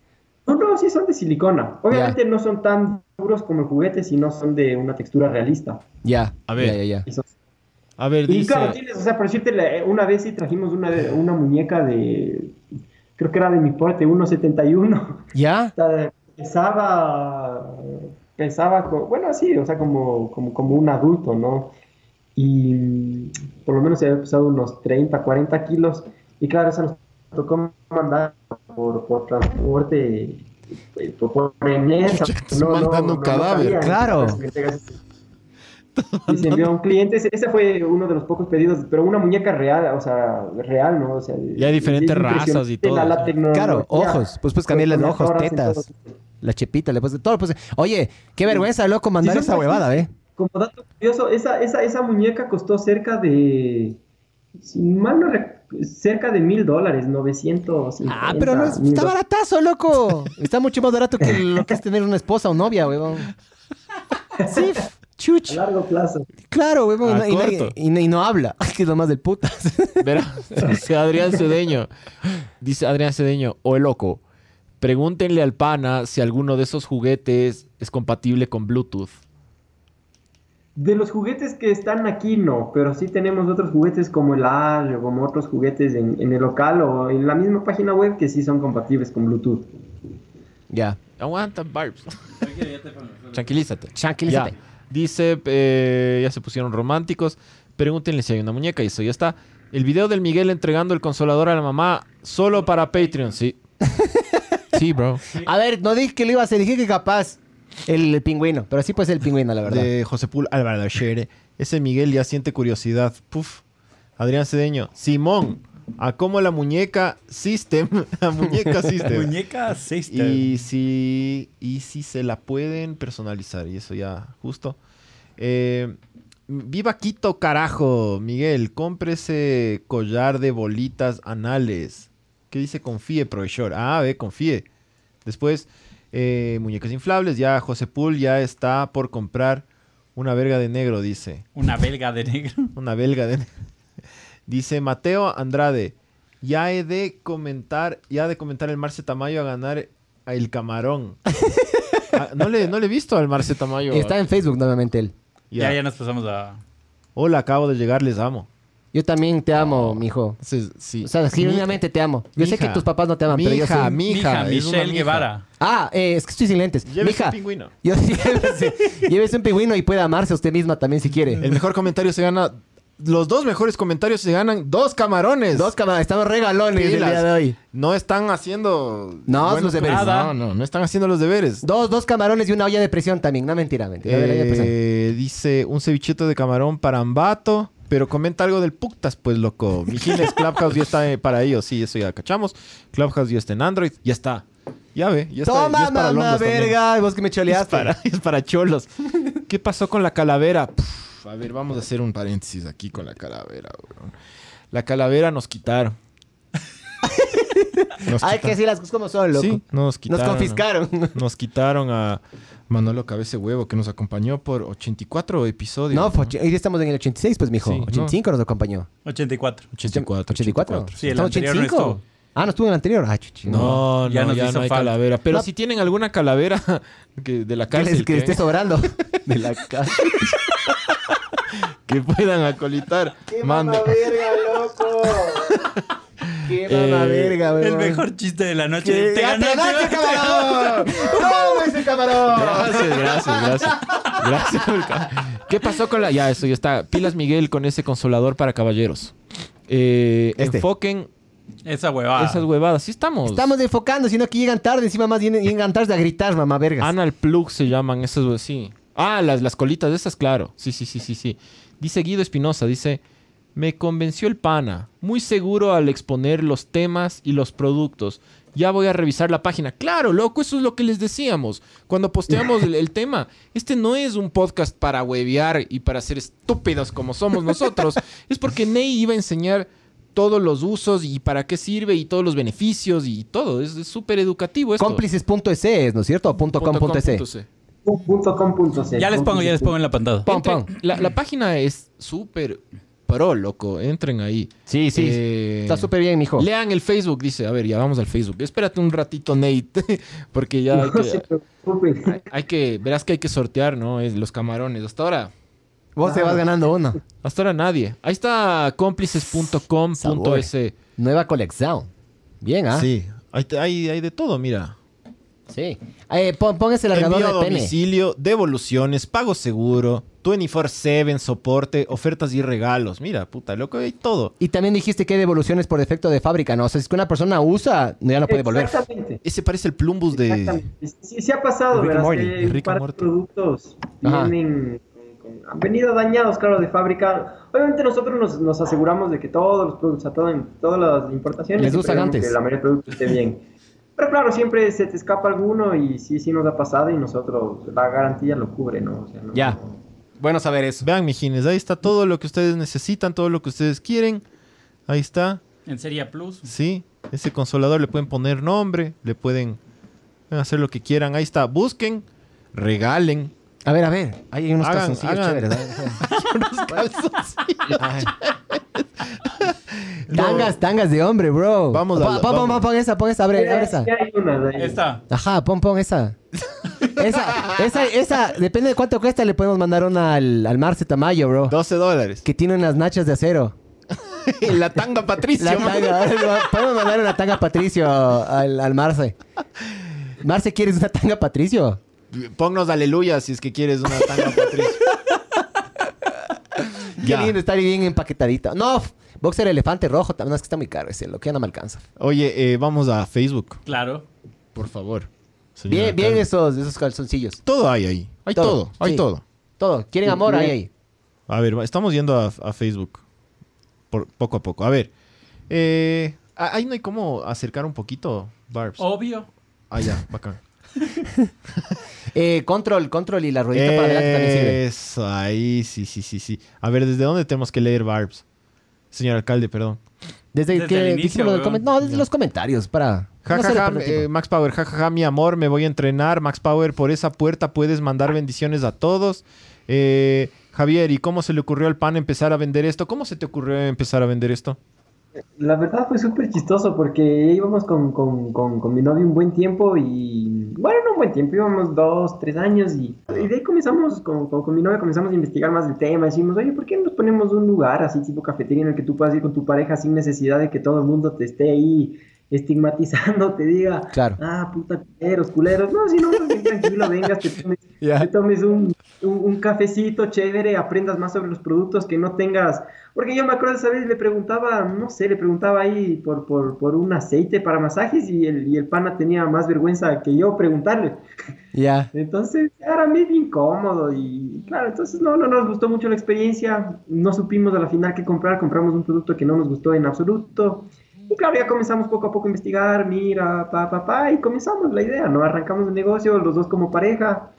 No, no, sí son de silicona. Obviamente no son tan duros como el juguete, sino son de una textura realista. Ya. A ver. Ya, ya, ya. Y, son- A ver, y dice. claro, tienes, o sea, por decirte, la- una vez sí trajimos una, de- una muñeca de, creo que era de mi porte, 1.71. ¿Ya? Sea, pesaba, pesaba, bueno, sí, o sea, como, como, como un adulto, ¿no? Y por lo menos se había pesado unos 30, 40 kilos. Y claro, esa nos tocó mandar por, por transporte eh, por por inmensa. Estás mandando un cadáver. Claro. que Y se envió a un cliente, ese, ese fue uno de los pocos pedidos, pero una muñeca real, o sea, real, ¿no? O sea, Y hay diferentes razas y todo, La, la. Claro, ojos. Pues puedes cambiarle los ojos, tetas. La chepita, le puedes todo. Pues, oye, qué vergüenza, loco, mandar Sí, esa huevada, ¿eh? Como dato curioso, esa, esa, esa muñeca costó cerca de, si mal no rec- cerca de mil dólares, 950. Ah, pero no es, está baratazo, loco. Está mucho más barato que lo que es tener una esposa o novia, huevón. Sí, f- A chuch. largo plazo. Claro, huevón. A y, y no- y no habla. Que es lo más del puta. Verá, dice Adrián Cedeño. Dice Adrián Cedeño, o el loco. Pregúntenle al pana si alguno de esos juguetes es compatible con Bluetooth. De los juguetes que están aquí, no, pero sí tenemos otros juguetes como el AL o como otros juguetes en, en el local o en la misma página web que sí son compatibles con Bluetooth. ya. Aguanta, Barbs. Tranquilízate. Tranquilízate. Ya. Dice, eh, ya se pusieron románticos. Pregúntenle si hay una muñeca y eso ya está. El video del Miguel entregando el consolador a la mamá solo para Patreon, sí. Sí, bro. A ver, no dije que lo iba a hacer, dije que capaz el, el pingüino. Pero sí puede ser el pingüino, la verdad. De José Pul Álvaro Shere. Ese Miguel ya siente curiosidad. Puf. Adrián Cedeño. Simón. A cómo la muñeca System. La muñeca System. Muñeca Sister. Y si, y si se la pueden personalizar. Y eso ya, justo. Eh, viva Quito, carajo. Miguel, compre ese collar de bolitas anales. ¿Qué dice confíe, profesor? Ah, ve, confíe. Después, eh, muñecas inflables. Ya José Pool ya está por comprar una verga de negro, dice. Una belga de negro. Una belga de... Dice Mateo Andrade, ya he de comentar, ya de comentar el Marce Tamayo a ganar a el camarón. Ah, no, le, no le he visto al Marce Tamayo. Está en Facebook nuevamente él. Ya, Ya. ya nos pasamos a. Hola, acabo de llegar, les amo. Yo también te amo, mijo. Entonces, sí. O sea, genuinamente te amo. Yo sé Mija. que tus papás no te aman, pero yo sí. mi Mija, una Michelle mija. Guevara. Ah, eh, es que estoy sin lentes. Llévese Mija, un pingüino. yo llévese, llévese un pingüino y puede amarse a usted misma también si quiere. El mejor comentario se gana... Los dos mejores comentarios se ganan dos camarones. Dos cámaras, estamos regalones el día de hoy. No están haciendo... No, los deberes. No, no, no están haciendo los deberes. Dos, dos camarones y una olla de presión también. No, mentira, mentira. Eh, dice un cevichito de camarón para Ambato. Pero comenta algo del Puctas, pues, loco. Mijines, Clubhouse ya está eh, para ellos. Sí, eso ya cachamos. Clubhouse ya está en Android. Ya está. Ya ve. Ya está. ya Toma, es para mamá, longos también. verga. Vos que me Es choleaste. para, es para cholos. ¿Qué pasó con la calavera? A ver, vamos a hacer un paréntesis aquí con la calavera. weón. La calavera nos quitaron. Nos Hay que decir las cosas como son, loco. Sí, nos quitaron. Nos confiscaron. Nos quitaron a Manolo Cabece Huevo, que nos acompañó por 84 episodios. No, hoy estamos en el 86, pues, mijo. Sí, no. 85 nos acompañó. 84. 84. 84. Sí, el anterior no 85. estuvo. Ah, no estuvo en el anterior. Ah, chuchi. No, no, Ya ya, nos no hay falta. calavera. Pero No. si tienen alguna calavera que, de la cárcel que le que, esté sobrando. De la casa. Que puedan acolitar, manden. verga, loco! ¡Qué Eh, mamá verga, weón! El mejor chiste de la noche. ¡Que Te ya te ganaste, ganaste, camarón! ¡Toma ese camarón! Gracias, gracias, gracias. Gracias. ¿Qué pasó con la.? Ya, eso ya está. Pilas Miguel con ese consolador para caballeros. Eh, Este. Enfoquen Esa huevada. esas huevadas. Sí estamos. Estamos enfocando, sino que llegan tarde, encima más vienen- llegan tarde a gritar, mamá vergas. Anal plug se llaman esas, sí. Ah, las, las colitas de esas, claro. Sí, sí, sí, sí, sí. Dice Guido Espinosa, dice, me convenció el pana, muy seguro al exponer los temas y los productos. Ya voy a revisar la página. Claro, loco, eso es lo que les decíamos cuando posteamos el, el tema. Este no es un podcast para huevear y para ser estúpidos como somos nosotros. es porque Ney iba a enseñar todos los usos y para qué sirve y todos los beneficios y todo. Es súper educativo esto. Cómplices.es, ¿no es cierto? Punto com. Punto punto C. Ya les pongo, ya les pongo en la pantalla. Pon, Entren- pon. La, la página es súper pro, loco. Entren ahí. Sí, sí. Eh, Está súper bien, mijo. Lean el Facebook, dice. A ver, ya vamos al Facebook. Espérate un ratito, Nate. Porque ya hay que, preocupen. hay- hay que... Verás que hay que sortear, ¿no? Es los camarones. Hasta ahora... Vos te vas ganando uno. Hasta ahora nadie. Ahí está cómplices.com.es. Nueva colección. Bien, ¿ah? Sí. Hay, hay, hay de todo, mira. Sí. Eh, pon, pon ese largador Envío a de pene. domicilio, devoluciones, pago seguro, 24-7, soporte, ofertas y regalos. Mira, puta, loco, hay todo. Y también dijiste que hay devoluciones por defecto de fábrica, ¿no? O sea, si es que una persona usa, no ya no puede volver. Exactamente. Ese parece el plumbus de... Exactamente. Sí, sí ha pasado, Rick ¿verdad? Morty, Que un par de productos Ajá. vienen han venido dañados, claro, de fábrica. Obviamente nosotros nos, nos aseguramos de que todos los productos, o sea, todo en- todas las importaciones, Les siempre usan vemos antes. que la mayoría de productos esté bien. Pero claro, siempre se te escapa alguno y sí, sí nos ha pasado y nosotros, la garantía lo cubre, ¿no? O sea, no- Ya. Bueno saber eso. Vean, mijines, ahí está todo lo que ustedes necesitan, todo lo que ustedes quieren. Ahí está, En Serie Plus. sí. Ese consolador le pueden poner nombre, le pueden hacer lo que quieran. Ahí está, busquen, regalen. A ver, a ver. Ahí hay unos Hagan- calzoncillos hagan- chéveres. Tangas, tangas de hombre, bro. Vamos a Pon, pon, pon, esa, pon esa, abre, abre esa. sí hay unas ahí. Esta. Ajá, pon, pon esa. Esa, esa, esa, depende de cuánto cuesta, le podemos mandar una al, al Marce Tamayo, bro. 12 dólares. Que tiene unas nachas de acero. La tanga Patricio. La tanga, podemos mandar una tanga Patricio al, al Marce. Marce, ¿quieres una tanga Patricio? Ponnos aleluya si es que quieres una tanga Patricio. Qué lindo, está bien empaquetadito. No, boxer elefante rojo, también no, es que está muy caro ese, lo que ya no me alcanza. Oye, eh, vamos a Facebook, Claro. por favor. Bien, bien esos, esos calzoncillos. Todo hay ahí. Hay todo, Todo, hay sí. todo. Todo. ¿Quieren amor? Ahí, ahí. A ver, estamos yendo a, a Facebook. Por, poco a poco. A ver. Eh, ah, ahí no hay cómo acercar un poquito, Barbs. Obvio. Ah, ya, bacán. Eh, control, control y la ruedita para adelante también sirve. Eso, ahí, sí, sí, sí, sí. A ver, ¿desde dónde tenemos que leer Barbs? Señor alcalde, perdón. Desde, Desde que el inicio, dijimos lo del weón. comen- No, desde los comentarios, para... Ja, no ja, ja, eh, Max Power, jajaja, ja, ja, mi amor, me voy a entrenar. Max Power, por esa puerta puedes mandar bendiciones a todos. Eh, Javier, ¿y cómo se le ocurrió al pan empezar a vender esto? ¿Cómo se te ocurrió empezar a vender esto? La verdad fue súper chistoso porque íbamos con, con, con, con mi novio un buen tiempo y, bueno, no un buen tiempo, íbamos dos, tres años y, y de ahí comenzamos, con, mi novia comenzamos a investigar más el tema, decimos, oye, ¿por qué no nos ponemos un lugar así tipo cafetería en el que tú puedas ir con tu pareja sin necesidad de que todo el mundo te esté ahí estigmatizando, te diga, Claro. ah, puta, culeros, culeros, no, si no, bien tranquilo, vengas, te tomes, Ya. te tomes un, un, un cafecito chévere, aprendas más sobre los productos, que no tengas... Porque yo me acuerdo esa vez le preguntaba, no sé, le preguntaba ahí por, por, por un aceite para masajes y el, y el pana tenía más vergüenza que yo preguntarle. Ya. Entonces era medio incómodo y claro, entonces no, no nos gustó mucho la experiencia, no supimos a la final qué comprar, compramos un producto que no nos gustó en absoluto. Y claro, ya comenzamos poco a poco a investigar, mira, pa, pa, pa, y comenzamos la idea, ¿no? Arrancamos el negocio, los dos como pareja.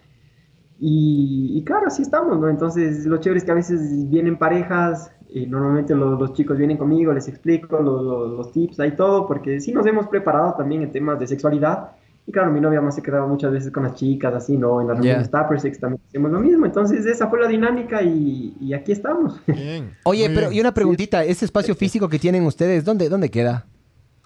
Y, claro, así estamos, ¿no? Entonces, lo chévere es que a veces vienen parejas, y normalmente los, los chicos vienen conmigo, les explico los, los- los tips, hay todo, porque sí nos hemos preparado también en temas de sexualidad. Y claro, mi novia más se quedaba muchas veces con las chicas, así, ¿no? En las Ya. reuniones Tupper Sex también hacemos lo mismo. Entonces, esa fue la dinámica y, y aquí estamos. Bien. Oye, Muy pero bien. y una preguntita, ese espacio físico que tienen ustedes, ¿dónde, dónde queda?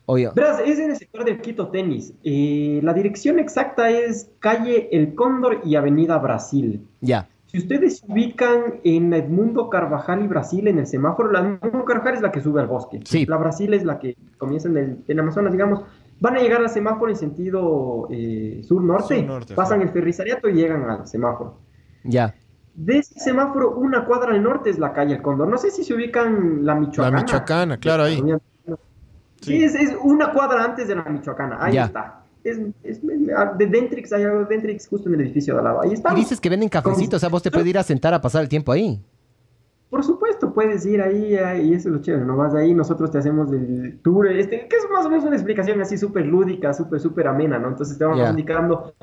Oye, Verás, es en el sector del Quito Tenis. Eh, la dirección exacta es calle El Cóndor y Avenida Brasil. ya. Si ustedes se ubican en Edmundo Carvajal y Brasil, en el semáforo, la Edmundo Carvajal es la que sube al bosque. Sí. La Brasil es la que comienza en el, en Amazonas, digamos. Van a llegar al semáforo en sentido eh, sur-norte, pasan el ferrisariato y llegan al semáforo. Ya. De ese semáforo, una cuadra al norte es la calle El Cóndor. No sé si se ubican la Michoacana. La Michoacana, claro, ahí. Sí, Sí. Es, es una cuadra antes de la Michoacana. Ahí Ya. está. Es, es- de Dentrix, hay algo de Dentrix justo en el edificio de al lado. Ahí está. Y dices que venden cafecitos, o sea, vos te puedes ir a sentar a pasar el tiempo ahí. Por supuesto, puedes ir ahí, ahí, y eso es lo chévere, no vas ahí, nosotros te hacemos el tour, este, que es más o menos una explicación así súper lúdica, súper, súper amena, ¿no? Entonces te vamos indicando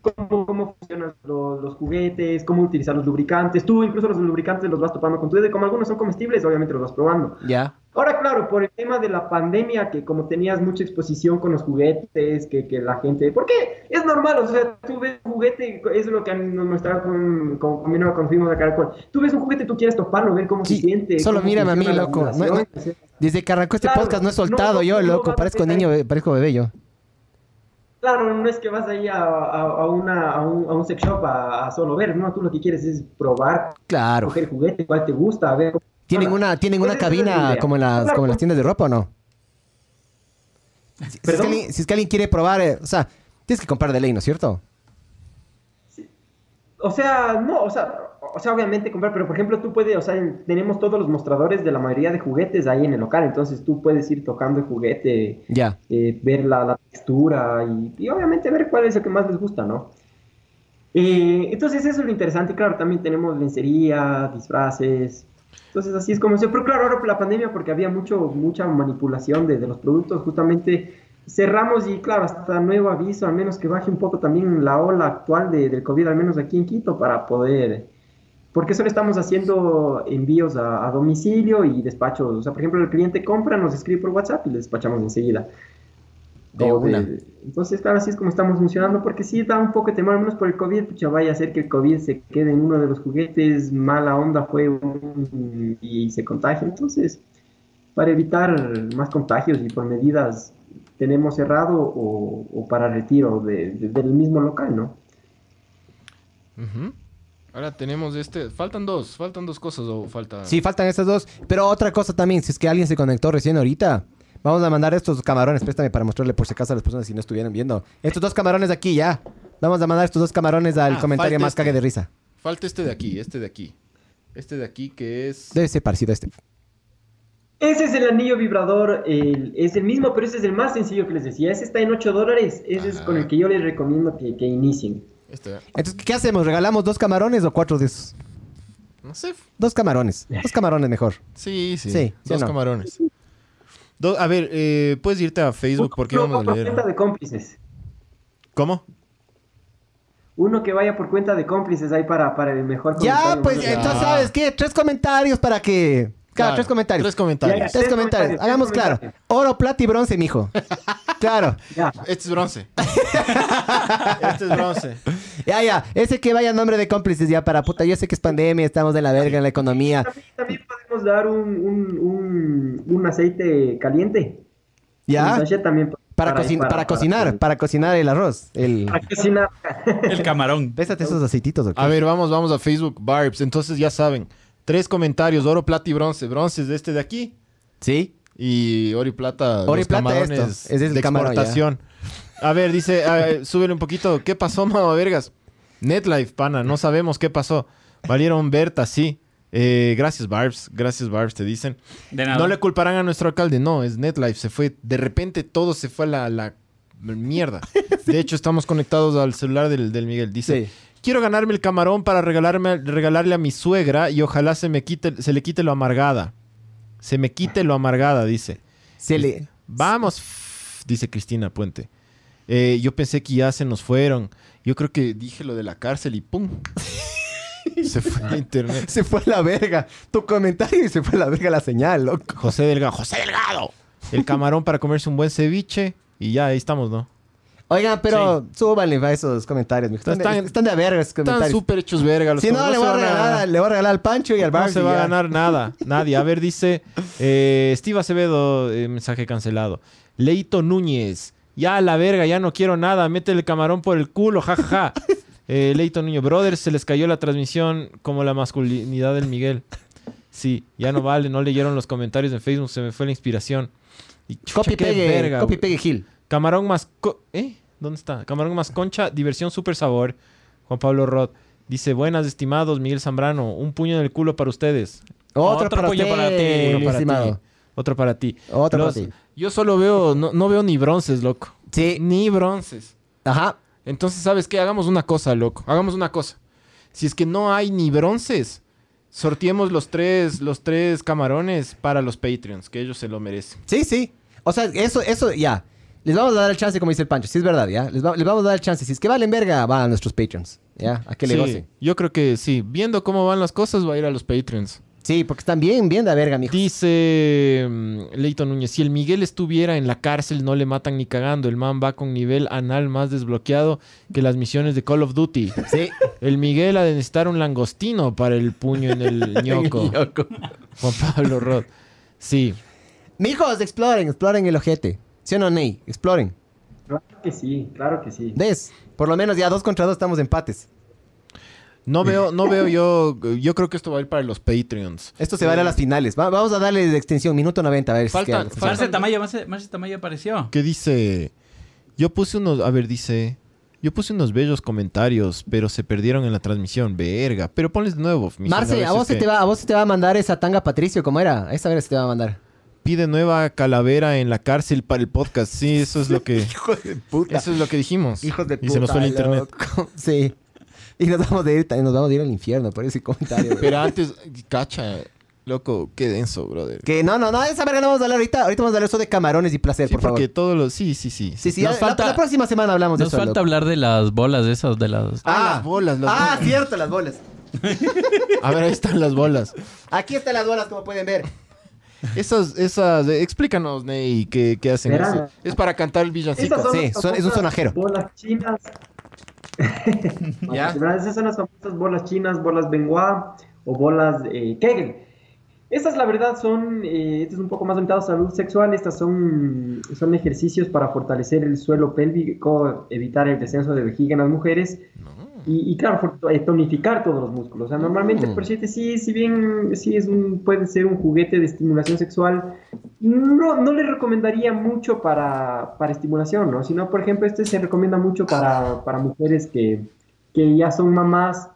cómo, cómo funcionan los, los juguetes, cómo utilizar los lubricantes, tú incluso los lubricantes los vas topando con tu dedo, como algunos son comestibles, obviamente los vas probando. Ya. Ahora, claro, por el tema de la pandemia, que como tenías mucha exposición con los juguetes, que, que la gente... Porque es normal, o sea, tú ves un juguete, es lo que nos mostraba con, con, con mi novia cuando fuimos a Caracol. Tú ves un juguete, tú quieres toparlo, ver cómo Sí, se siente. solo mírame a mí, loco. No- no- Desde que arrancó este Claro, podcast no he soltado no, yo, loco. Parezco niño, parezco bebé yo. Claro, no es que vas ahí a, a, a una, a, un, a un sex shop a, solo ver, no, tú lo que quieres es probar, Claro. coger juguete, cuál te gusta, a ver. cómo ¿Tienen una, ¿tienen una cabina como en las, Claro, como en las tiendas de ropa o no? Si, si es que alguien, si es que alguien quiere probar, eh, o sea, Tienes que comprar de ley, ¿no es cierto? O sea, no, o sea, o sea, obviamente comprar, pero por ejemplo tú puedes, o sea, en- tenemos todos los mostradores de la mayoría de juguetes ahí en el local, entonces tú puedes ir tocando el juguete, Ya. eh, ver la, la textura y, y obviamente ver cuál es el que más les gusta, ¿no? Eh, entonces eso es lo interesante, claro, también tenemos lencería, disfraces, entonces así es como se, pero claro, ahora la pandemia porque había mucho, mucha manipulación de, de los productos, justamente cerramos y claro, hasta nuevo aviso, al menos que baje un poco también la ola actual de, del COVID, al menos aquí en Quito, para poder, porque solo estamos haciendo envíos a, a domicilio y despachos, o sea, por ejemplo, el cliente compra, nos escribe por WhatsApp y le despachamos enseguida. De O una. entonces, claro, así es como estamos funcionando, porque sí da un poco de temor, al menos por el COVID, pucha, vaya a ser que el COVID se quede en uno de los juguetes, mala onda fue un- y se contagie. Entonces, para evitar más contagios y por medidas tenemos cerrado o, o para retiro de- de- del mismo local, ¿no? Ahora tenemos este. Faltan dos, faltan dos cosas o falta. Sí, faltan estas dos. Pero otra cosa también, si es que alguien se conectó recién ahorita, vamos a mandar estos camarones. Préstame para mostrarle por si acaso a las personas si no estuvieran viendo. Estos dos camarones de aquí, ya. Vamos a mandar estos dos camarones al Ah, comentario más este. cague de risa. Falta este de aquí, este de aquí. Este de aquí que es. Debe ser parecido a este. Ese es el anillo vibrador, el- es el mismo, pero ese es el más sencillo que les decía. Ese está en 8 dólares, ese es con el que yo les recomiendo que, que inicien. Este. Entonces, ¿qué hacemos? ¿Regalamos dos camarones o cuatro de esos? No sé. Dos camarones. Dos camarones mejor. Sí, sí. Sí, ¿sí dos no? camarones. Do- a ver, eh, puedes irte a Facebook porque Uno vamos a por leer. cuenta de cómplices. ¿Cómo? Uno que vaya por cuenta de cómplices ahí para, para el mejor Ya, comentario, pues, ya. entonces, ¿sabes qué? Tres comentarios para que... Claro, tres comentarios. Tres comentarios. Ya, Tres Tres comentarios. comentarios, Hagamos tres claro. comentarios. Oro, plata y bronce, mijo. claro. Ya. Este es bronce. este es bronce. Ya, ya. Ese que vaya a nombre de cómplices ya para puta. Yo sé que es pandemia, estamos de la verga en la economía. También, también podemos dar un, un, un, un aceite caliente. ¿Ya? también Para, cocin- para, cocinar, para cocinar el arroz. El... para cocinar. El camarón. Pésate esos aceititos, ¿ok? A ver, vamos, vamos a Facebook, Barbs. Entonces ya saben. Tres comentarios, oro, plata y bronce. Bronce es de este de aquí. ¿Sí? Y oro y plata, Oro y los plata camarones esto. Ese es el de camarón, ya. exportación. A ver, dice, a- súbele un poquito. ¿Qué pasó, mamá vergas? NetLife, pana, no sabemos qué pasó. Valieron Berta, sí. Eh, gracias, Barbs. Gracias, Barbs, te dicen. De nada. No le culparán a nuestro alcalde, no, es NetLife. Se fue, de repente todo se fue a la, la mierda. De hecho, estamos conectados al celular del, del Miguel. Dice, Sí. Quiero ganarme el camarón para regalarme, regalarle a mi suegra y ojalá se me quite, se le quite lo amargada. Se me quite lo amargada, dice. Se le... Vamos, dice Cristina Puente. Eh, yo pensé que ya se nos fueron. Yo creo que dije lo de la cárcel y ¡pum! se fue a internet. Se fue a la verga. Tu comentario y se fue a la verga la señal, loco. José Delgado. ¡José Delgado! El camarón para comerse un buen ceviche. Y ya, ahí estamos, ¿no? Oigan, pero súbanle a esos comentarios, mijo. Están, de- Están- están de verga esos Están comentarios. súper hechos verga. los Si no, le voy, a regalar, le voy a regalar al Pancho y al No Barbie. se va a ganar nada, nadie. A ver, dice eh, Steve Acevedo, eh, mensaje cancelado. Leito Núñez, ya a la verga, ya no quiero nada, métele el camarón por el culo, jajaja. Eh, Leito Núñez, brothers, se les cayó la transmisión como la masculinidad del Miguel. Sí, ya no vale, no leyeron los comentarios en Facebook, se me fue la inspiración. Y chucha, Copy pegue, verga, copy pegue Gil. Camarón más... co- ¿Eh? ¿Dónde está? Camarón más concha, diversión super sabor. Juan Pablo Rod. Dice, buenas estimados, Miguel Zambrano, un puño en el culo para ustedes. Otro, Otro para puño para ti, estimado. ti. Otro para ti. Otro Los- para ti. Yo solo veo, no, no veo ni bronces, loco. Sí. Ni bronces. Ajá. Entonces, ¿sabes qué? Hagamos una cosa, loco. Hagamos una cosa. Si es que no hay ni bronces, sorteemos los tres, los tres camarones para los Patreons, que ellos se lo merecen. Sí, sí. O sea, eso, eso, ya. Les vamos a dar el chance, como dice el Pancho. Sí, es verdad, ya. Les, va- les vamos a dar el chance. Si es que valen verga, va a nuestros Patreons. Ya, a que le Sí, gocen. yo creo que sí. Viendo cómo van las cosas, va a ir a los Patreons. Sí, porque están bien, bien de verga, mijo. Dice mm, Leito Núñez, si el Miguel estuviera en la cárcel no le matan ni cagando, el man va con nivel anal más desbloqueado que las misiones de Call of Duty. Sí. El Miguel ha de necesitar un langostino para el puño en el ñoco. Juan Pablo Rod. Sí. Mijos, exploren, exploren el ojete. ¿Sí o no, Ney? Exploren. Claro que sí, claro que sí. ¿Ves? Por lo menos ya dos contra dos estamos empates. No veo, no veo yo. Yo creo que esto va a ir para los Patreons. Esto se va a ir a las finales. Va- vamos a darle de extensión, minuto 90, a ver si Falta- es que- falta- Marce Tamaya, Marce, Marce Tamaya apareció. ¿Qué dice? Yo puse unos, a ver, dice, yo puse unos bellos comentarios, pero se perdieron en la transmisión, verga. Pero ponles de nuevo. Marce, a vos, se te va, a vos se te va a mandar esa tanga Patricio, ¿cómo era? Esa vez se te va a mandar. Pide nueva calavera en la cárcel para el podcast. Sí, eso es lo que, Hijo de puta. eso es lo que dijimos. Hijos de Y se nos fue el internet. loco. Sí. Y nos vamos a ir, nos vamos a ir al infierno por ese comentario. Pero antes, cacha, loco, qué denso, brother. que no, no, no, esa verga no vamos a hablar ahorita. Ahorita vamos a hablar eso de camarones y placer, Sí, por favor. porque todos los, sí, sí, sí. Sí, sí, Nos la- falta- la, próxima semana hablamos de Nos eso. falta loco. hablar de las bolas esas, de las... Ah, las bolas, las Ah, bolas. cierto, las bolas. A ver, ahí están las bolas. Aquí están las bolas, como pueden ver. Esas, esas, eh, explícanos, Ney, qué, qué hacen Verán. eso. Es para cantar el villancico. Son Sí, son- es un sonajero. Bolas chinas. Esas son las famosas bolas chinas, bolas Benoit o bolas eh, Kegel. Estas, la verdad, son, eh, este es un poco más orientado a salud sexual. Estas son, son ejercicios para fortalecer el suelo pélvico, evitar el descenso de vejiga en las mujeres y, y, claro, eh, tonificar todos los músculos. O sea, normalmente, Mm. por cierto, sí, si bien sí es un, puede ser un juguete de estimulación sexual, no, no le recomendaría mucho para, para estimulación, ¿no? Sino, por ejemplo, este se recomienda mucho para, para mujeres que, que ya son mamás,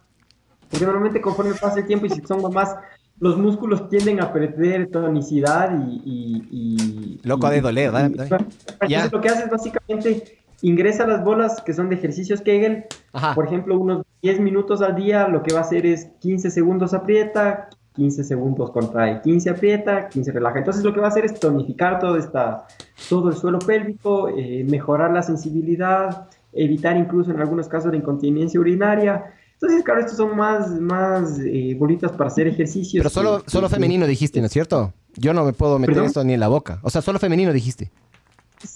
porque normalmente conforme pasa el tiempo y si son mamás, los músculos tienden a perder tonicidad y... y, y- Loco, ha de y- doler, y- y-. Entonces lo que hace es básicamente ingresa las bolas que son de ejercicios Kegel, Ajá. por ejemplo, unos 10 minutos al día, lo que va a hacer es 15 segundos aprieta, 15 segundos contrae, 15 aprieta, 15 relaja. Entonces lo que va a hacer es tonificar todo, esta, todo el suelo pélvico, eh, mejorar la sensibilidad, evitar incluso en algunos casos la incontinencia urinaria. Entonces, claro, estos son más, más eh, bolitas para hacer ejercicios. Pero solo, que- solo que- femenino dijiste, ¿no es cierto? Yo no me puedo meter ¿Perdón? esto ni en la boca. O sea, solo femenino dijiste.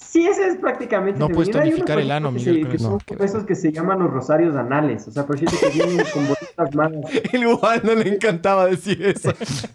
Sí, ese es prácticamente. No puedes femenino. Hay tonificar el ano, Miguel, que eso. son esos que se llaman los rosarios anales. O sea, por cierto, que vienen con bolitas más. El igual no le encantaba decir eso.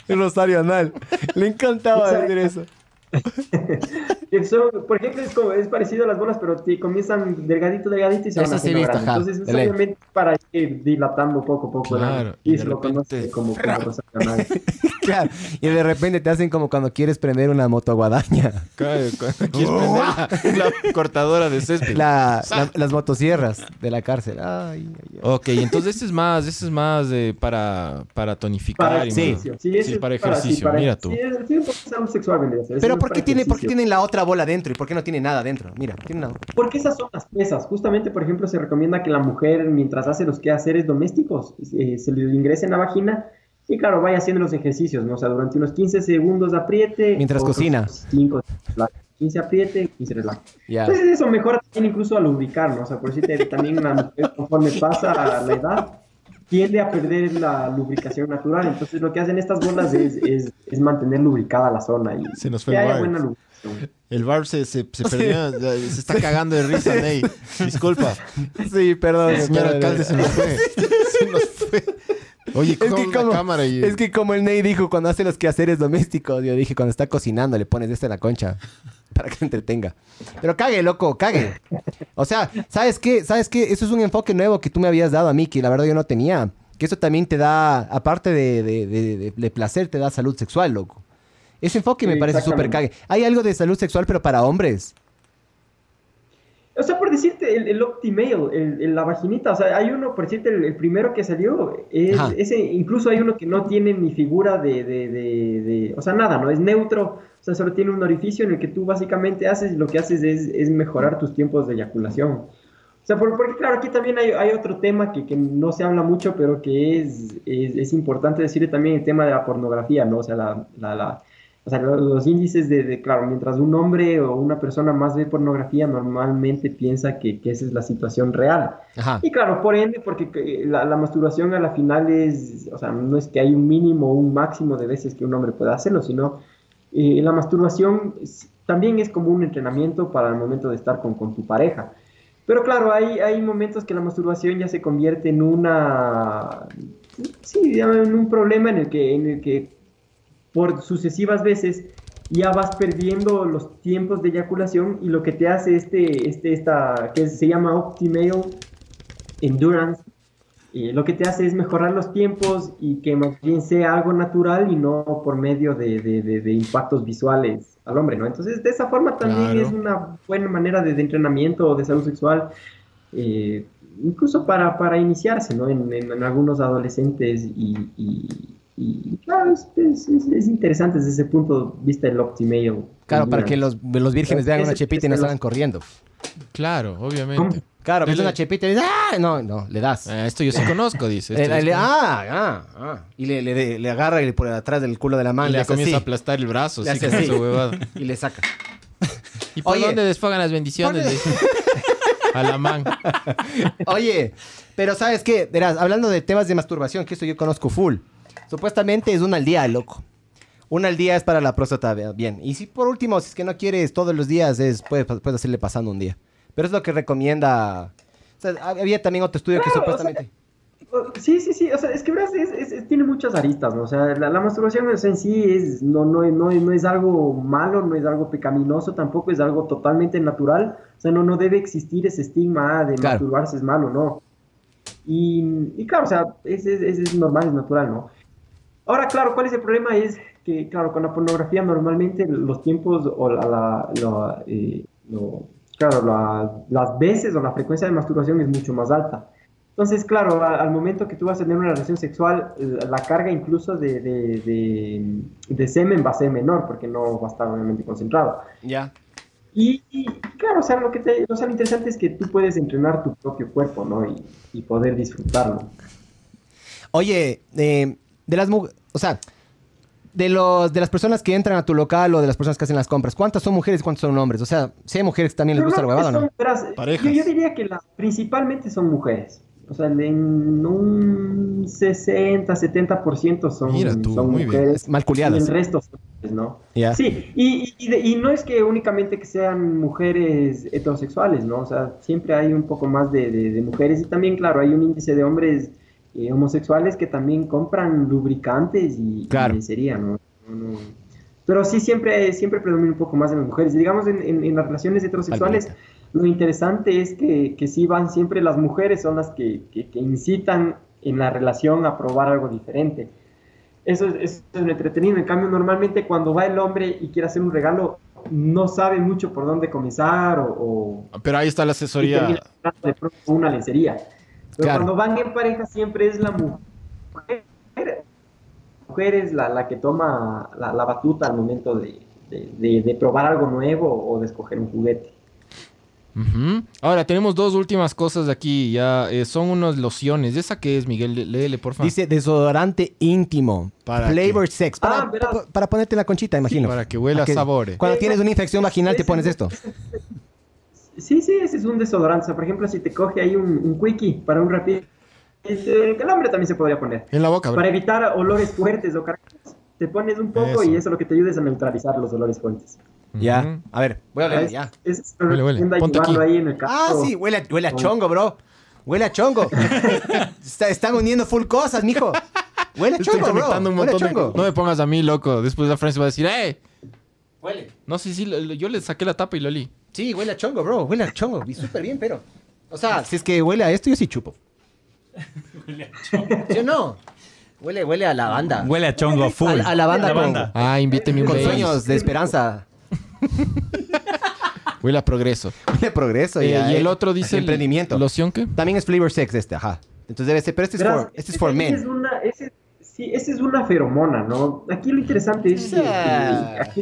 El rosario anal. Le encantaba decir eso. son- por ejemplo, es, como- es parecido a las bolas, pero te comienzan delgadito, delgadito y se van Eso sí he haciendo ajá, Entonces, es obviamente para ir dilatando poco a poco. Claro, Y y se de lo conoce repente- como, como. Claro. Y de repente te hacen como cuando quieres prender una motoguadaña. Claro, cuando quieres prender la, la cortadora de césped. La- la- las motosierras de la cárcel. Ay, ay, ay. Ok, entonces este es más, este es más de para, para tonificar. Para y Sí. más- ejercicio. Sí, sí, es para sí, ejercicio, para- mira tú. Sí, es, sí, un poco sexual vendría a ser. Ese Pero ¿por qué, tiene, ¿por qué tienen la otra bola dentro? ¿Y por qué no tiene nada dentro? Mira, tiene una... Porque esas son las pesas. Justamente, por ejemplo, se recomienda que la mujer, mientras hace los quehaceres domésticos, eh, se le ingrese en la vagina y, claro, vaya haciendo los ejercicios, ¿no? O sea, durante unos 15 segundos apriete. Mientras cocina. 5, 15 apriete, 15 relaja. Ya. Entonces, eso mejora también incluso a lubricar, ¿no? O sea, por te- también la mujer, conforme pasa la edad, tiende a perder la lubricación natural. Entonces, lo que hacen estas bolas es, es, es mantener lubricada la zona y Se nos fue que el haya buena lubricación. El Barb se, se, se perdió, se está cagando de risa, Ney. Disculpa. Sí, perdón. Señor perdón. alcalde, se nos fue. Se nos fue. Oye, Es que, como, cámara y... es que como el Ney dijo cuando hace los quehaceres domésticos, yo dije cuando está cocinando le pones este en la concha para que entretenga. Pero cague, loco, cague. O sea, ¿sabes qué? ¿Sabes qué? Eso es un enfoque nuevo que tú me habías dado a mí, que la verdad yo no tenía. Que eso también te da, aparte de, de- de- de- de placer, te da salud sexual, loco. Ese enfoque me parece súper cague. Hay algo de salud sexual, pero para hombres. O sea, por decirte, el, el Optimale, el, el- la vaginita, o sea, hay uno, por decirte, el, primero que salió, es, ese, incluso hay uno que no tiene ni figura de, de, de, de- o sea, nada, ¿no? Es neutro, o sea, solo tiene un orificio en el que tú básicamente haces, lo que haces es, es mejorar tus tiempos de eyaculación. O sea, por- porque claro, aquí también hay, hay otro tema que, que no se habla mucho, pero que es, es, es importante decirle también el tema de la pornografía, ¿no? O sea, la, la, la- o sea, lo- los índices de, de, claro, mientras un hombre o una persona más ve pornografía, normalmente piensa que, que esa es la situación real. Ajá. Y claro, por ende, porque eh, la, la masturbación a la final es, o sea, no es que hay un mínimo o un máximo de veces que un hombre pueda hacerlo, sino eh, la masturbación es- también es como un entrenamiento para el momento de estar con, con tu pareja. Pero claro, hay, hay momentos que la masturbación ya se convierte en una, sí, en un problema en el que, en el que por sucesivas veces ya vas perdiendo los tiempos de eyaculación y lo que te hace este, este, esta, que se llama Optimale Endurance, eh, lo que te hace es mejorar los tiempos y que más bien sea algo natural y no por medio de, de- de- de impactos visuales al hombre, ¿no? Entonces, de esa forma también Claro. es una buena manera de, de entrenamiento o de salud sexual, eh, incluso para, para iniciarse, ¿no? En, en- en algunos adolescentes y, y- y, claro, es, es- es- es interesante desde ese punto de vista el Optimail. Claro, para que los, los vírgenes vean una chepita y no salgan corriendo. Claro, obviamente. ¿Cómo? Claro, ves una chepita y dices, ¡ah! No, no, le das. Ah, esto yo sí conozco, dice. Eh, Esto le- sí ah, ah, ah. Y le, le, le agarra y le por atrás del culo de la mano Y le comienza a así, aplastar el brazo, Le así hace con esa huevada. y le saca. ¿Y por Oye. dónde desfogan las bendiciones? A la man. Oye, pero ¿sabes qué? Verás, hablando de temas de masturbación, que esto yo conozco full. Supuestamente es una al día, loco. Una al día es para la próstata, bien. Y si por último, si es que no quieres todos los días, es, puedes, puedes hacerle pasando un día. Pero es lo que recomienda... O sea, había también otro estudio que o supuestamente... Sí, sí, sí, o sea, es que es- es- es- tiene muchas aristas, ¿no? O sea, la, la masturbación o sea, en sí es, no, no, no, no es algo malo, no es algo pecaminoso, tampoco es algo totalmente natural, o sea, no, no debe existir ese estigma de Claro. masturbarse es malo, ¿no? Y, y claro, o sea, es- es normal, es natural, ¿no? Ahora, claro, ¿cuál es el problema? Es que, claro, con la pornografía normalmente los tiempos o la, la- la, eh, lo- claro, la- las veces o la frecuencia de masturbación es mucho más alta. Entonces, claro, a- al momento que tú vas a tener una relación sexual, la, la carga incluso de, de, de- de semen va a ser menor, porque no va a estar obviamente concentrado. Ya. Y, y, claro, o sea, lo que te, o sea, lo interesante es que tú puedes entrenar tu propio cuerpo, ¿no? Y, y poder disfrutarlo. Oye, eh, de las mu- o sea, de los de las personas que entran a tu local o de las personas que hacen las compras, ¿cuántas son mujeres y cuántos son hombres? O sea, si hay mujeres que también les gusta la huevada, son- ¿no? verás. Yo, yo diría que la- principalmente son mujeres. O sea, en un 60, 70% son, Mira tú, son muy bien. mujeres. Mal Y culiadas. el resto son hombres, ¿no? Sí, y, y, de- y no es que únicamente que sean mujeres heterosexuales, ¿no? O sea, siempre hay un poco más de, de- de mujeres y también, claro, hay un índice de hombres eh, homosexuales que también compran lubricantes y, y Claro. lencería, ¿no? No, no. Pero sí, siempre, siempre predomina un poco más en las mujeres. Y digamos, en, en- en las relaciones heterosexuales, lo interesante es que, que sí van siempre las mujeres, son las que, que- que incitan en la relación a probar algo diferente. Eso es, eso es entretenido. En cambio, normalmente cuando va el hombre y quiere hacer un regalo, no sabe mucho por dónde comenzar o, o- Pero ahí está la y asesoría. de pronto una lencería. Pero Claro. cuando van en pareja siempre es la mujer. La mujer es la, la que toma la, la batuta al momento de, de- de- de probar algo nuevo o de escoger un juguete. Ahora, tenemos dos últimas cosas de aquí. Ya eh, son unas lociones. ¿Esa qué es, Miguel? Lé- Léele, por favor. Dice desodorante íntimo. ¿Para Flavor sex. Para, Ah, verás. pa- para ponerte en la conchita, imagino. Para que huela ¿A sabores. Cuando tienes una infección vaginal te pones esto. Sí, sí, ese es un desodorante. O sea, por ejemplo, si te coge ahí un, un quickie para un rápido, el hombre también se podría poner. En la boca, bro. Para evitar olores fuertes o cargos, te pones un poco Eso. y eso lo que te ayuda es a neutralizar los olores fuertes. Ya. A ver, voy a Es- ya. es- es- Huele, huele. Ponte aquí. ahí en el Ah, sí, huele, a- huele a chongo, bro. Huele a chongo. Está- están uniendo full cosas, mijo. Huele a Estoy chongo, bro. conectando un Huele a montón de... No me pongas a mí, loco. Después la Francia va a decir, ¡eh! Huele. No, sí, sí. Yo le saqué la tapa y lo olí. Sí, huele a chongo, bro. Huele a chongo. Y súper bien, pero. O sea, si es que huele a esto, yo sí chupo. ¿Sí o no? Huele, huele a lavanda. Huele a chongo full. A, a lavanda La con, banda. Ah, invíteme un con sueños de esperanza. Huele a progreso. Huele a progreso. Eh, ya, y el eh. otro dice... el- Emprendimiento. ¿Loción qué? También es flavor sex este, ajá. Entonces debe ser, pero este es for, este es for men. Es una, ese, sí, ese es una feromona, ¿no? Aquí lo interesante es que... Ah. que aquí-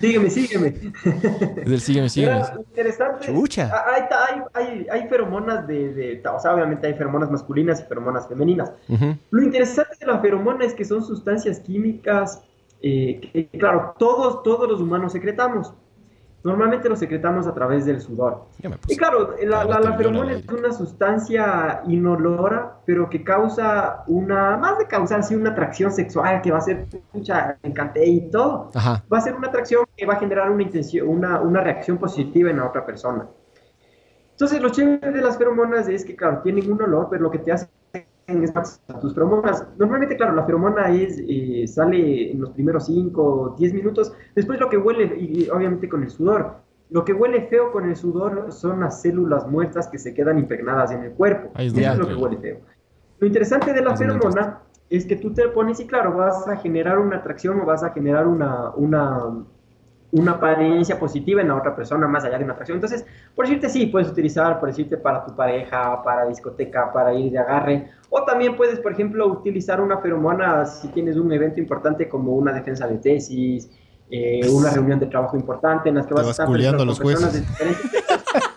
sígueme, sígueme. Del sígueme, sígueme. Interesante. Chucha. ah, Hay, hay, hay, hay feromonas de, de... O sea, obviamente hay feromonas masculinas y feromonas femeninas. Lo interesante de la feromona es que son sustancias químicas eh, que, claro, todos, todos los humanos secretamos. Normalmente lo secretamos a través del sudor. Y claro, la, la, la feromona es una sustancia inolora, pero que causa una, más de causar sí, una atracción sexual que va a ser mucha encante y todo, Ajá. va a ser una atracción que va a generar una intención, una, una reacción positiva en la otra persona. Entonces, lo chévere de las feromonas es que, claro, tienen un olor, pero lo que te hace es maximizar tus feromonas. Normalmente, claro, la feromona es, eh, sale en los primeros 5 o 10 minutos. Después lo que huele, y, y obviamente con el sudor, lo que huele feo con el sudor son las células muertas que se quedan impregnadas en el cuerpo. Ahí es Eso es lo que huele feo. Lo interesante de la Ahí feromona es que tú te pones y claro, vas a generar una atracción o vas a generar una, una, una apariencia positiva en la otra persona más allá de una atracción. Entonces, por decirte sí, puedes utilizar, por decirte para tu pareja, para discoteca, para ir de agarre, o también puedes, por ejemplo, utilizar una feromona si tienes un evento importante como una defensa de tesis, eh, una reunión de trabajo importante en las que vas, vas a estar con los personas jueces. diferentes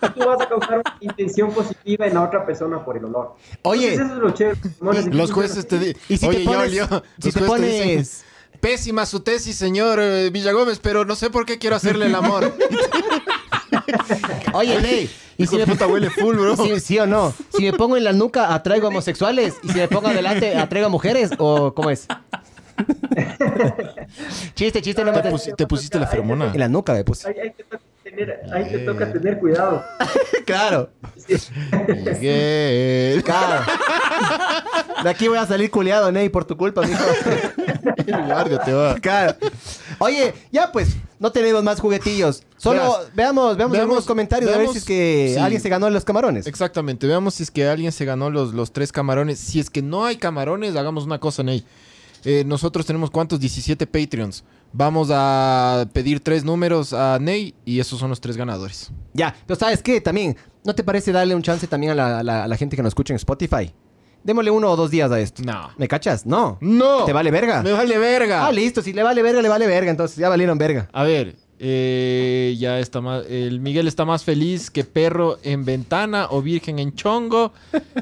y tú vas a causar una intención positiva en la otra persona por el olor. Oye. Entonces, eso es lo chévere. Mones, Los jueces te dicen, Y si oye, te ya pones, olió". si te pones, Pésima su tesis, señor eh, Villagómez, pero no sé por qué quiero hacerle el amor. oye, Ley, y si me puta huele full, bro. Sí, sí o no. Si me pongo en la nuca, atraigo homosexuales. Y si me pongo adelante, atraigo mujeres. ¿O cómo es? chiste, chiste, no me Te, pusi- te pusiste la feromona. En la nuca me puse. Ahí, te toca tener, ahí te toca tener cuidado. Claro, Sí. Miguel. claro. De aquí voy a salir culiado, Ney, por tu culpa, mijo. Te va. Claro. Oye, ya pues, no tenemos más juguetillos. Solo Verás, veamos, veamos, veamos- algunos comentarios a ver si es que sí. alguien se ganó los camarones. Exactamente. Veamos si es que alguien se ganó los, los tres camarones. Si es que no hay camarones, hagamos una cosa, Ney. Eh, nosotros tenemos cuántos? 17 Patreons. Vamos a pedir tres números a Ney y esos son los tres ganadores. Ya, pero ¿sabes qué? También, ¿no te parece darle un chance también a la, a la- a la gente que nos escucha en Spotify? Démosle uno o dos días a esto. No. ¿Me cachas? No. ¡No! ¿Te vale verga? ¡Me vale verga! Ah, listo. Si le vale verga, le vale verga. Entonces ya valieron verga. A ver, eh, ya está más. El Miguel está más feliz que perro en ventana o virgen en chongo.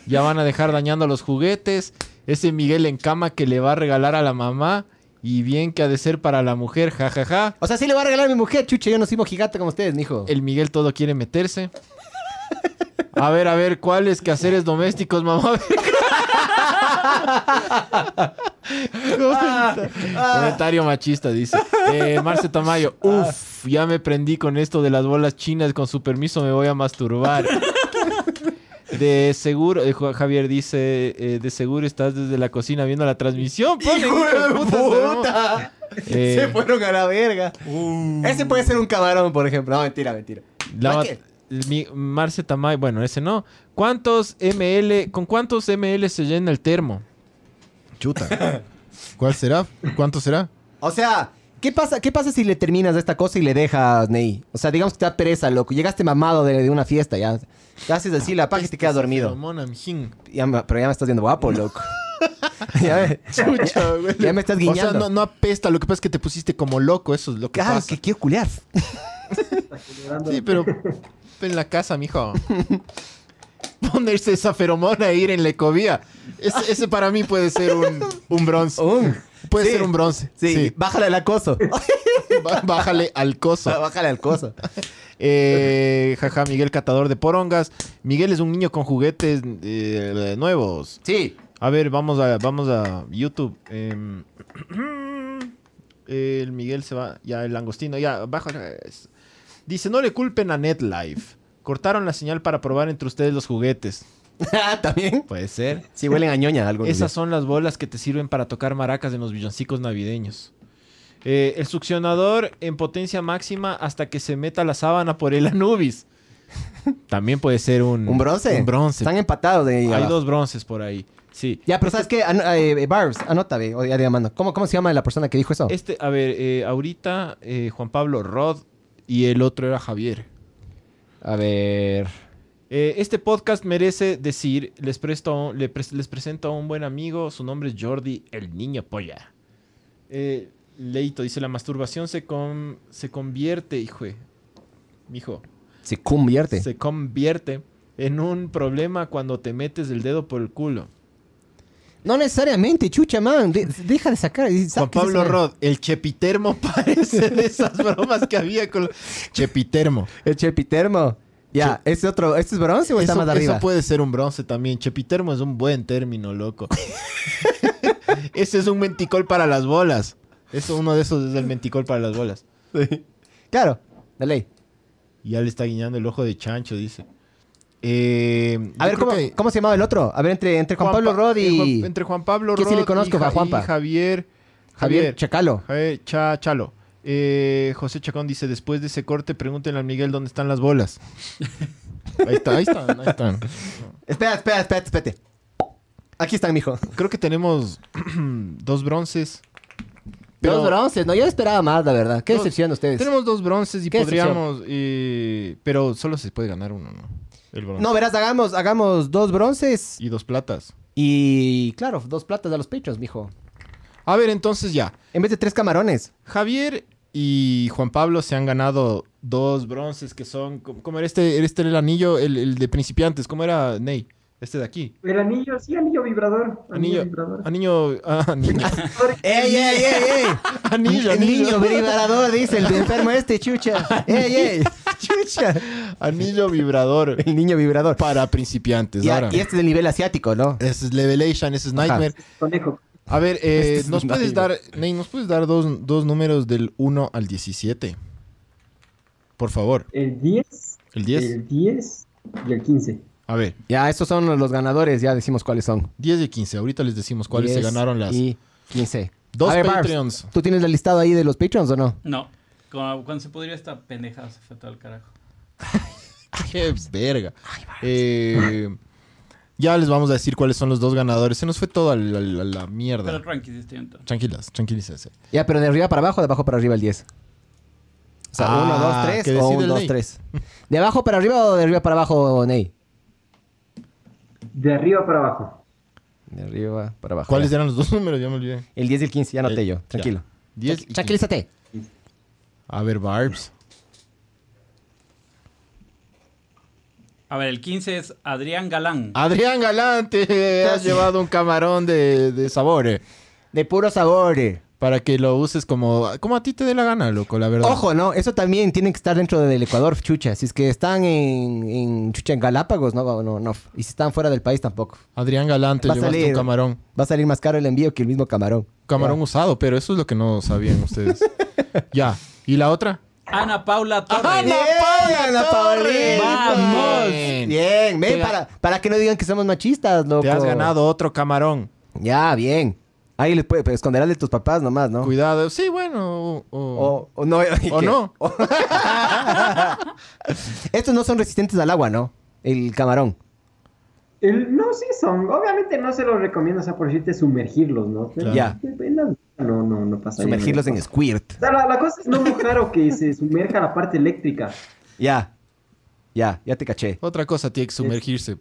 Ya van a dejar dañando los juguetes. Ese Miguel en cama que le va a regalar a la mamá. Y bien que ha de ser para la mujer, jajaja. O sea, sí le va a regalar a mi mujer, chuche. Yo no soy mojigata como ustedes, mijo. El Miguel todo quiere meterse. A ver, a ver, ¿cuáles quehaceres domésticos, mamá? Comentario machista, dice. Eh, Marce Tamayo, uff, ya me prendí con esto de las bolas chinas. Con su permiso me voy a masturbar. De seguro, eh, Javier dice, eh, de seguro estás desde la cocina viendo la transmisión. pone, ¡Hijo hijo de de puta, puta! Eh, Se fueron a la verga. Ese puede ser un camarón, por ejemplo. No, mentira, mentira. La mi- Marce Tamay, bueno, ese no. ¿Cuántos ml, con cuántos ml se llena el termo? Chuta. ¿Cuál será? ¿Cuánto será? O sea, ¿qué pasa, ¿qué pasa si le terminas esta cosa y le dejas, Ney? O sea, digamos que te da pereza, loco. Llegaste mamado de, de una fiesta, ya. Te haces así la paja y te quedas dormido. Mijín. Ya me- pero ya me estás viendo guapo, loco. ya, me, Chucha, güey. ya me estás O sea, no, no apesta. Lo que pasa es que te pusiste como loco. Eso es lo que Claro, pasa. que quiero culiar. Sí, pero en la casa, mijo. Ponerse esa feromona e ir en la ecovía. Ese, ese para mí puede ser un, un bronce. Un- Puede sí. ser un bronce. Sí, Sí. bájale el acoso. Bájale al coso. bájale al coso. Eh, jaja, Miguel Catador de Porongas. Miguel es un niño con juguetes eh, nuevos. Sí. A ver, vamos a, vamos a YouTube. Em, el Miguel se va. Ya, el langostino. Ya, baja. Dice: No le culpen a NetLife. Cortaron la señal para probar entre ustedes los juguetes. ¿También? Puede ser. Sí, huelen a ñoña algo. Esas son las bolas que te sirven para tocar maracas en los villancicos navideños. Eh, el succionador en potencia máxima hasta que se meta la sábana por el Anubis. También puede ser un... ¿Un bronce? Un bronce. Están empatados de ahí Hay abajo. dos bronces por ahí. Sí. Ya, pero ¿sabes qué? Ano- eh, Barbs, anota, ve. o ya. ¿Cómo, ¿Cómo se llama la persona que dijo eso? Este, a ver, eh, ahorita Juan Pablo Rod y el otro era Javier. A ver. Eh, este podcast merece decir, les, presto, le pres- les presento a un buen amigo, su nombre es Jordi, el niño polla. Eh, Leito dice, la masturbación se, con- se convierte, hijo, mijo, Se convierte. se convierte en un problema cuando te metes el dedo por el culo. No necesariamente, chucha, man. De- deja de sacar. Juan Pablo Rod, el chepitermo parece de esas bromas que había con... Chepitermo. El chepitermo. Ya, ¿este otro, ¿este es bronce o está Eso, más arriba? eso puede ser un bronce también. Chepitermo es un buen término, loco. Ese es un menticol para las bolas. Eso, uno de esos es el menticol para las bolas. Claro, de ley. Y ya le está guiñando el ojo de chancho, dice. Eh, A ver, ¿cómo, que cómo se llamaba el otro? A ver, entre, entre Juan, Pablo Pa- Rod eh, y Juan- entre Juan Pablo Rod sí le conozco, y, Juanpa. y Javier... Javier Javier. Chacalo. Javier Chalo. Eh, José Chacón dice, después de ese corte, pregúntenle al Miguel dónde están las bolas. ahí está, ahí están, ahí están. Espera, espera, espera, espérate. Aquí están, mijo. Creo que tenemos dos bronces. Pero- Dos bronces, no, yo esperaba más, la verdad. Qué No, decepción ustedes. Tenemos dos bronces y ¿Qué podríamos... eh, pero solo se puede ganar uno, ¿no? El bronce. No, verás, hagamos, hagamos dos bronces Y dos platas. y, claro, dos platas a los pechos, mijo. A ver, entonces ya. En vez de tres camarones. Javier y Juan Pablo se han ganado dos bronces que son... ¿Cómo era este? Era este el anillo, el, el de principiantes. ¿Cómo era, Ney? Este de aquí. El anillo, sí, anillo vibrador. Anillo. Anillo, vibrador. Anillo... ah, anillo. ¡Ey, ey, ey, ey! anillo, el niño anillo. vibrador, dice el de enfermo este, chucha. ¡Ey, ey! ¡Chucha! Anillo vibrador. El niño vibrador. Para principiantes. Y, ahora. y este es del nivel asiático, ¿no? Ese es Levelation, ese es Ajá. Nightmare. Conejo. A ver, eh, Este es ¿nos puedes dar, Ney, ¿nos puedes dar dos, dos números del 1 al 17? Por favor. El 10. ¿El 10? El 10 y el 15. A ver, Ya, estos son los ganadores, ya decimos cuáles son. 10 y 15. Ahorita les decimos cuáles se 10 ganaron las Y 15. dos ver, Patreons. ¿Tú tienes la listado ahí de los Patreons o no? No. Cuando se podría esta pendeja se fue todo el carajo. ¡Qué verga! Eh, ya les vamos a decir cuáles son los dos ganadores. Se nos fue todo a la, la- la mierda. Pero. Tranquilas, tranquilícense. Ya, pero de arriba para abajo, de abajo para arriba el 10. O sea, Ah, 1, 2, que 3 o decide 1, el 2, Ney. 3. ¿De abajo para arriba o de arriba para abajo, Ney? De arriba para abajo. De arriba para abajo. ¿Cuáles ya. eran los dos números? Ya me olvidé. El 10 y el 15, ya anoté El- yo. ya. Tranquilo. 10 y Tranqui- Tranquilízate. A ver, Barbs. A ver, el 15 es Adrián Galán. Adrián Galante, has llevado un camarón de, de sabor. eh, De puro sabor. eh. Para que lo uses como, como a ti te dé la gana, loco, la verdad. Ojo, ¿no? Eso también tiene que estar dentro del Ecuador, chucha. Si es que están en, en chucha, en Galápagos, no, no, no. Y si están fuera del país, tampoco. Adrián Galante, llevaste salir. un camarón. Va a salir más caro el envío que el mismo camarón. Camarón usado, pero eso es lo que no sabían ustedes. ya. ¿Y la otra? Ana Paula Torres. Bien, Ana Paulina. ¡Vamos! Bien, ven, Te- para, para que no digan que somos machistas, loco. Te has ganado otro camarón. Ya, bien. Ahí les puede, pues, esconderás de tus papás nomás, ¿no? Cuidado. Sí, bueno. o- o- O, o no. ¿y O qué? no. Estos no son resistentes al agua, ¿no? El camarón. El, no, sí son. Obviamente no se los recomiendo, o sea, por decirte sumergirlos, ¿no? Pero Ya. en la- No, no, no pasa Sumergirlos en squirt. O sea, la, la cosa es no mojar o que se sumerja la parte eléctrica. Ya. Ya, ya te caché. Otra cosa tiene que sumergirse.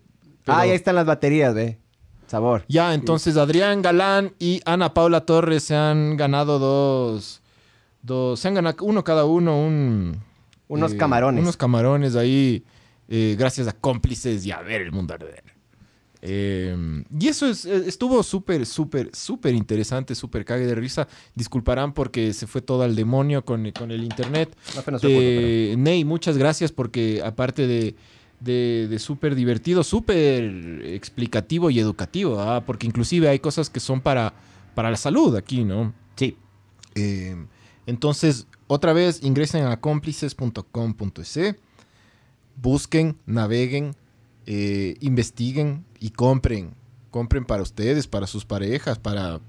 pero- Ah, ahí están las baterías, ve. Sabor. Ya, entonces Adrián Galán y Ana Paula Torres se han ganado dos. dos se han ganado uno cada uno, un. Unos camarones. Unos camarones ahí, eh, gracias a cómplices y a ver el mundo arder. Eh, y eso es, eh, estuvo súper, súper, súper interesante, súper cague de risa. Disculparán porque se fue todo al demonio con, con el internet. Nuestro culpa, Eh, Ney, muchas gracias porque aparte de, de, de súper divertido, súper explicativo y educativo, ¿ah? porque inclusive hay cosas que son para, para la salud aquí, ¿no? Sí. Eh, entonces, otra vez, ingresen a cómplices.com.es, busquen, naveguen, eh, investiguen y compren. Compren para ustedes, para sus parejas, para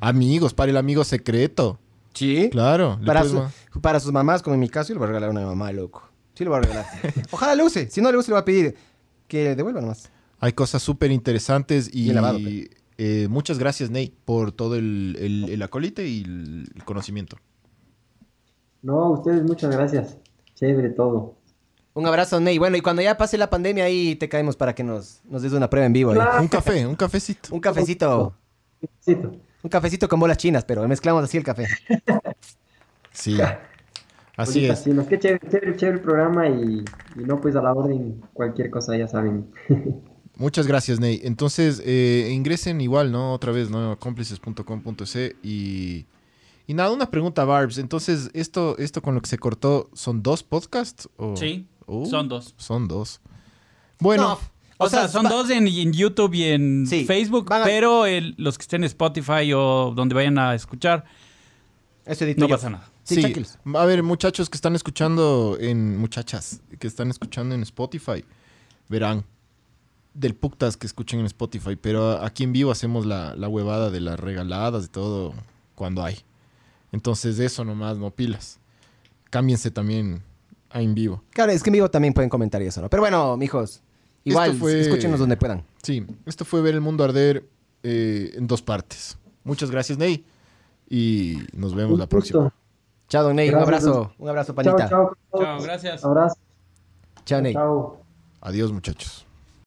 amigos, para el amigo secreto. Sí. Claro. Para, su- para sus mamás, como en mi caso, yo le voy a regalar a una mamá, loco. Sí, le voy a regalar. Ojalá le use. Si no le use, le voy a pedir que devuelva nomás. Hay cosas súper interesantes y lavado, pe. eh, muchas gracias, Ney, por todo el, el, el acolite y el, el conocimiento. No, ustedes, muchas gracias. Chévere todo. Un abrazo, Ney. Bueno, y cuando ya pase la pandemia, ahí te caemos para que nos, nos des una prueba en vivo. Claro. Un café, un cafecito. Un cafecito. Un cafecito con bolas chinas, pero mezclamos así el café. Sí. Así Ahorita es. sí, no, qué chévere, chévere, chévere el programa y, y no, pues a la orden, cualquier cosa, ya saben. Muchas gracias, Ney. Entonces, eh, ingresen igual, ¿no? Otra vez, ¿no? A cómplices.com.es y... Y nada, una pregunta, Barbs. Entonces, ¿esto, esto con lo que se cortó son dos podcasts? O... Sí, Uh, son dos. Son dos. Bueno, No, O, sea, son dos en, en YouTube y en Sí, Facebook, a- pero el- los que estén en Spotify o donde vayan a escuchar, Eso edito no yo. pasa nada. Sí, tranquilos. A ver, muchachos que están escuchando en... Muchachas que están escuchando en Spotify, verán del Puctas que escuchen en Spotify, pero aquí en vivo hacemos la, la huevada de las regaladas y todo cuando hay. Entonces, de eso nomás, no pilas. Cámbiense también a en vivo. Claro, es que en vivo también pueden comentar y eso, ¿no? Pero bueno, mijos, igual, fue- escúchenos donde puedan. Sí, esto fue ver el mundo arder eh, en dos partes. Muchas gracias, Ney. Y nos vemos Un la próxima. gusto. Chao, Don Ney. Un abrazo. Un abrazo, Chao, panita. chao. Chao, gracias. Abrazo. Chao, Ney. Chao. Adiós, muchachos.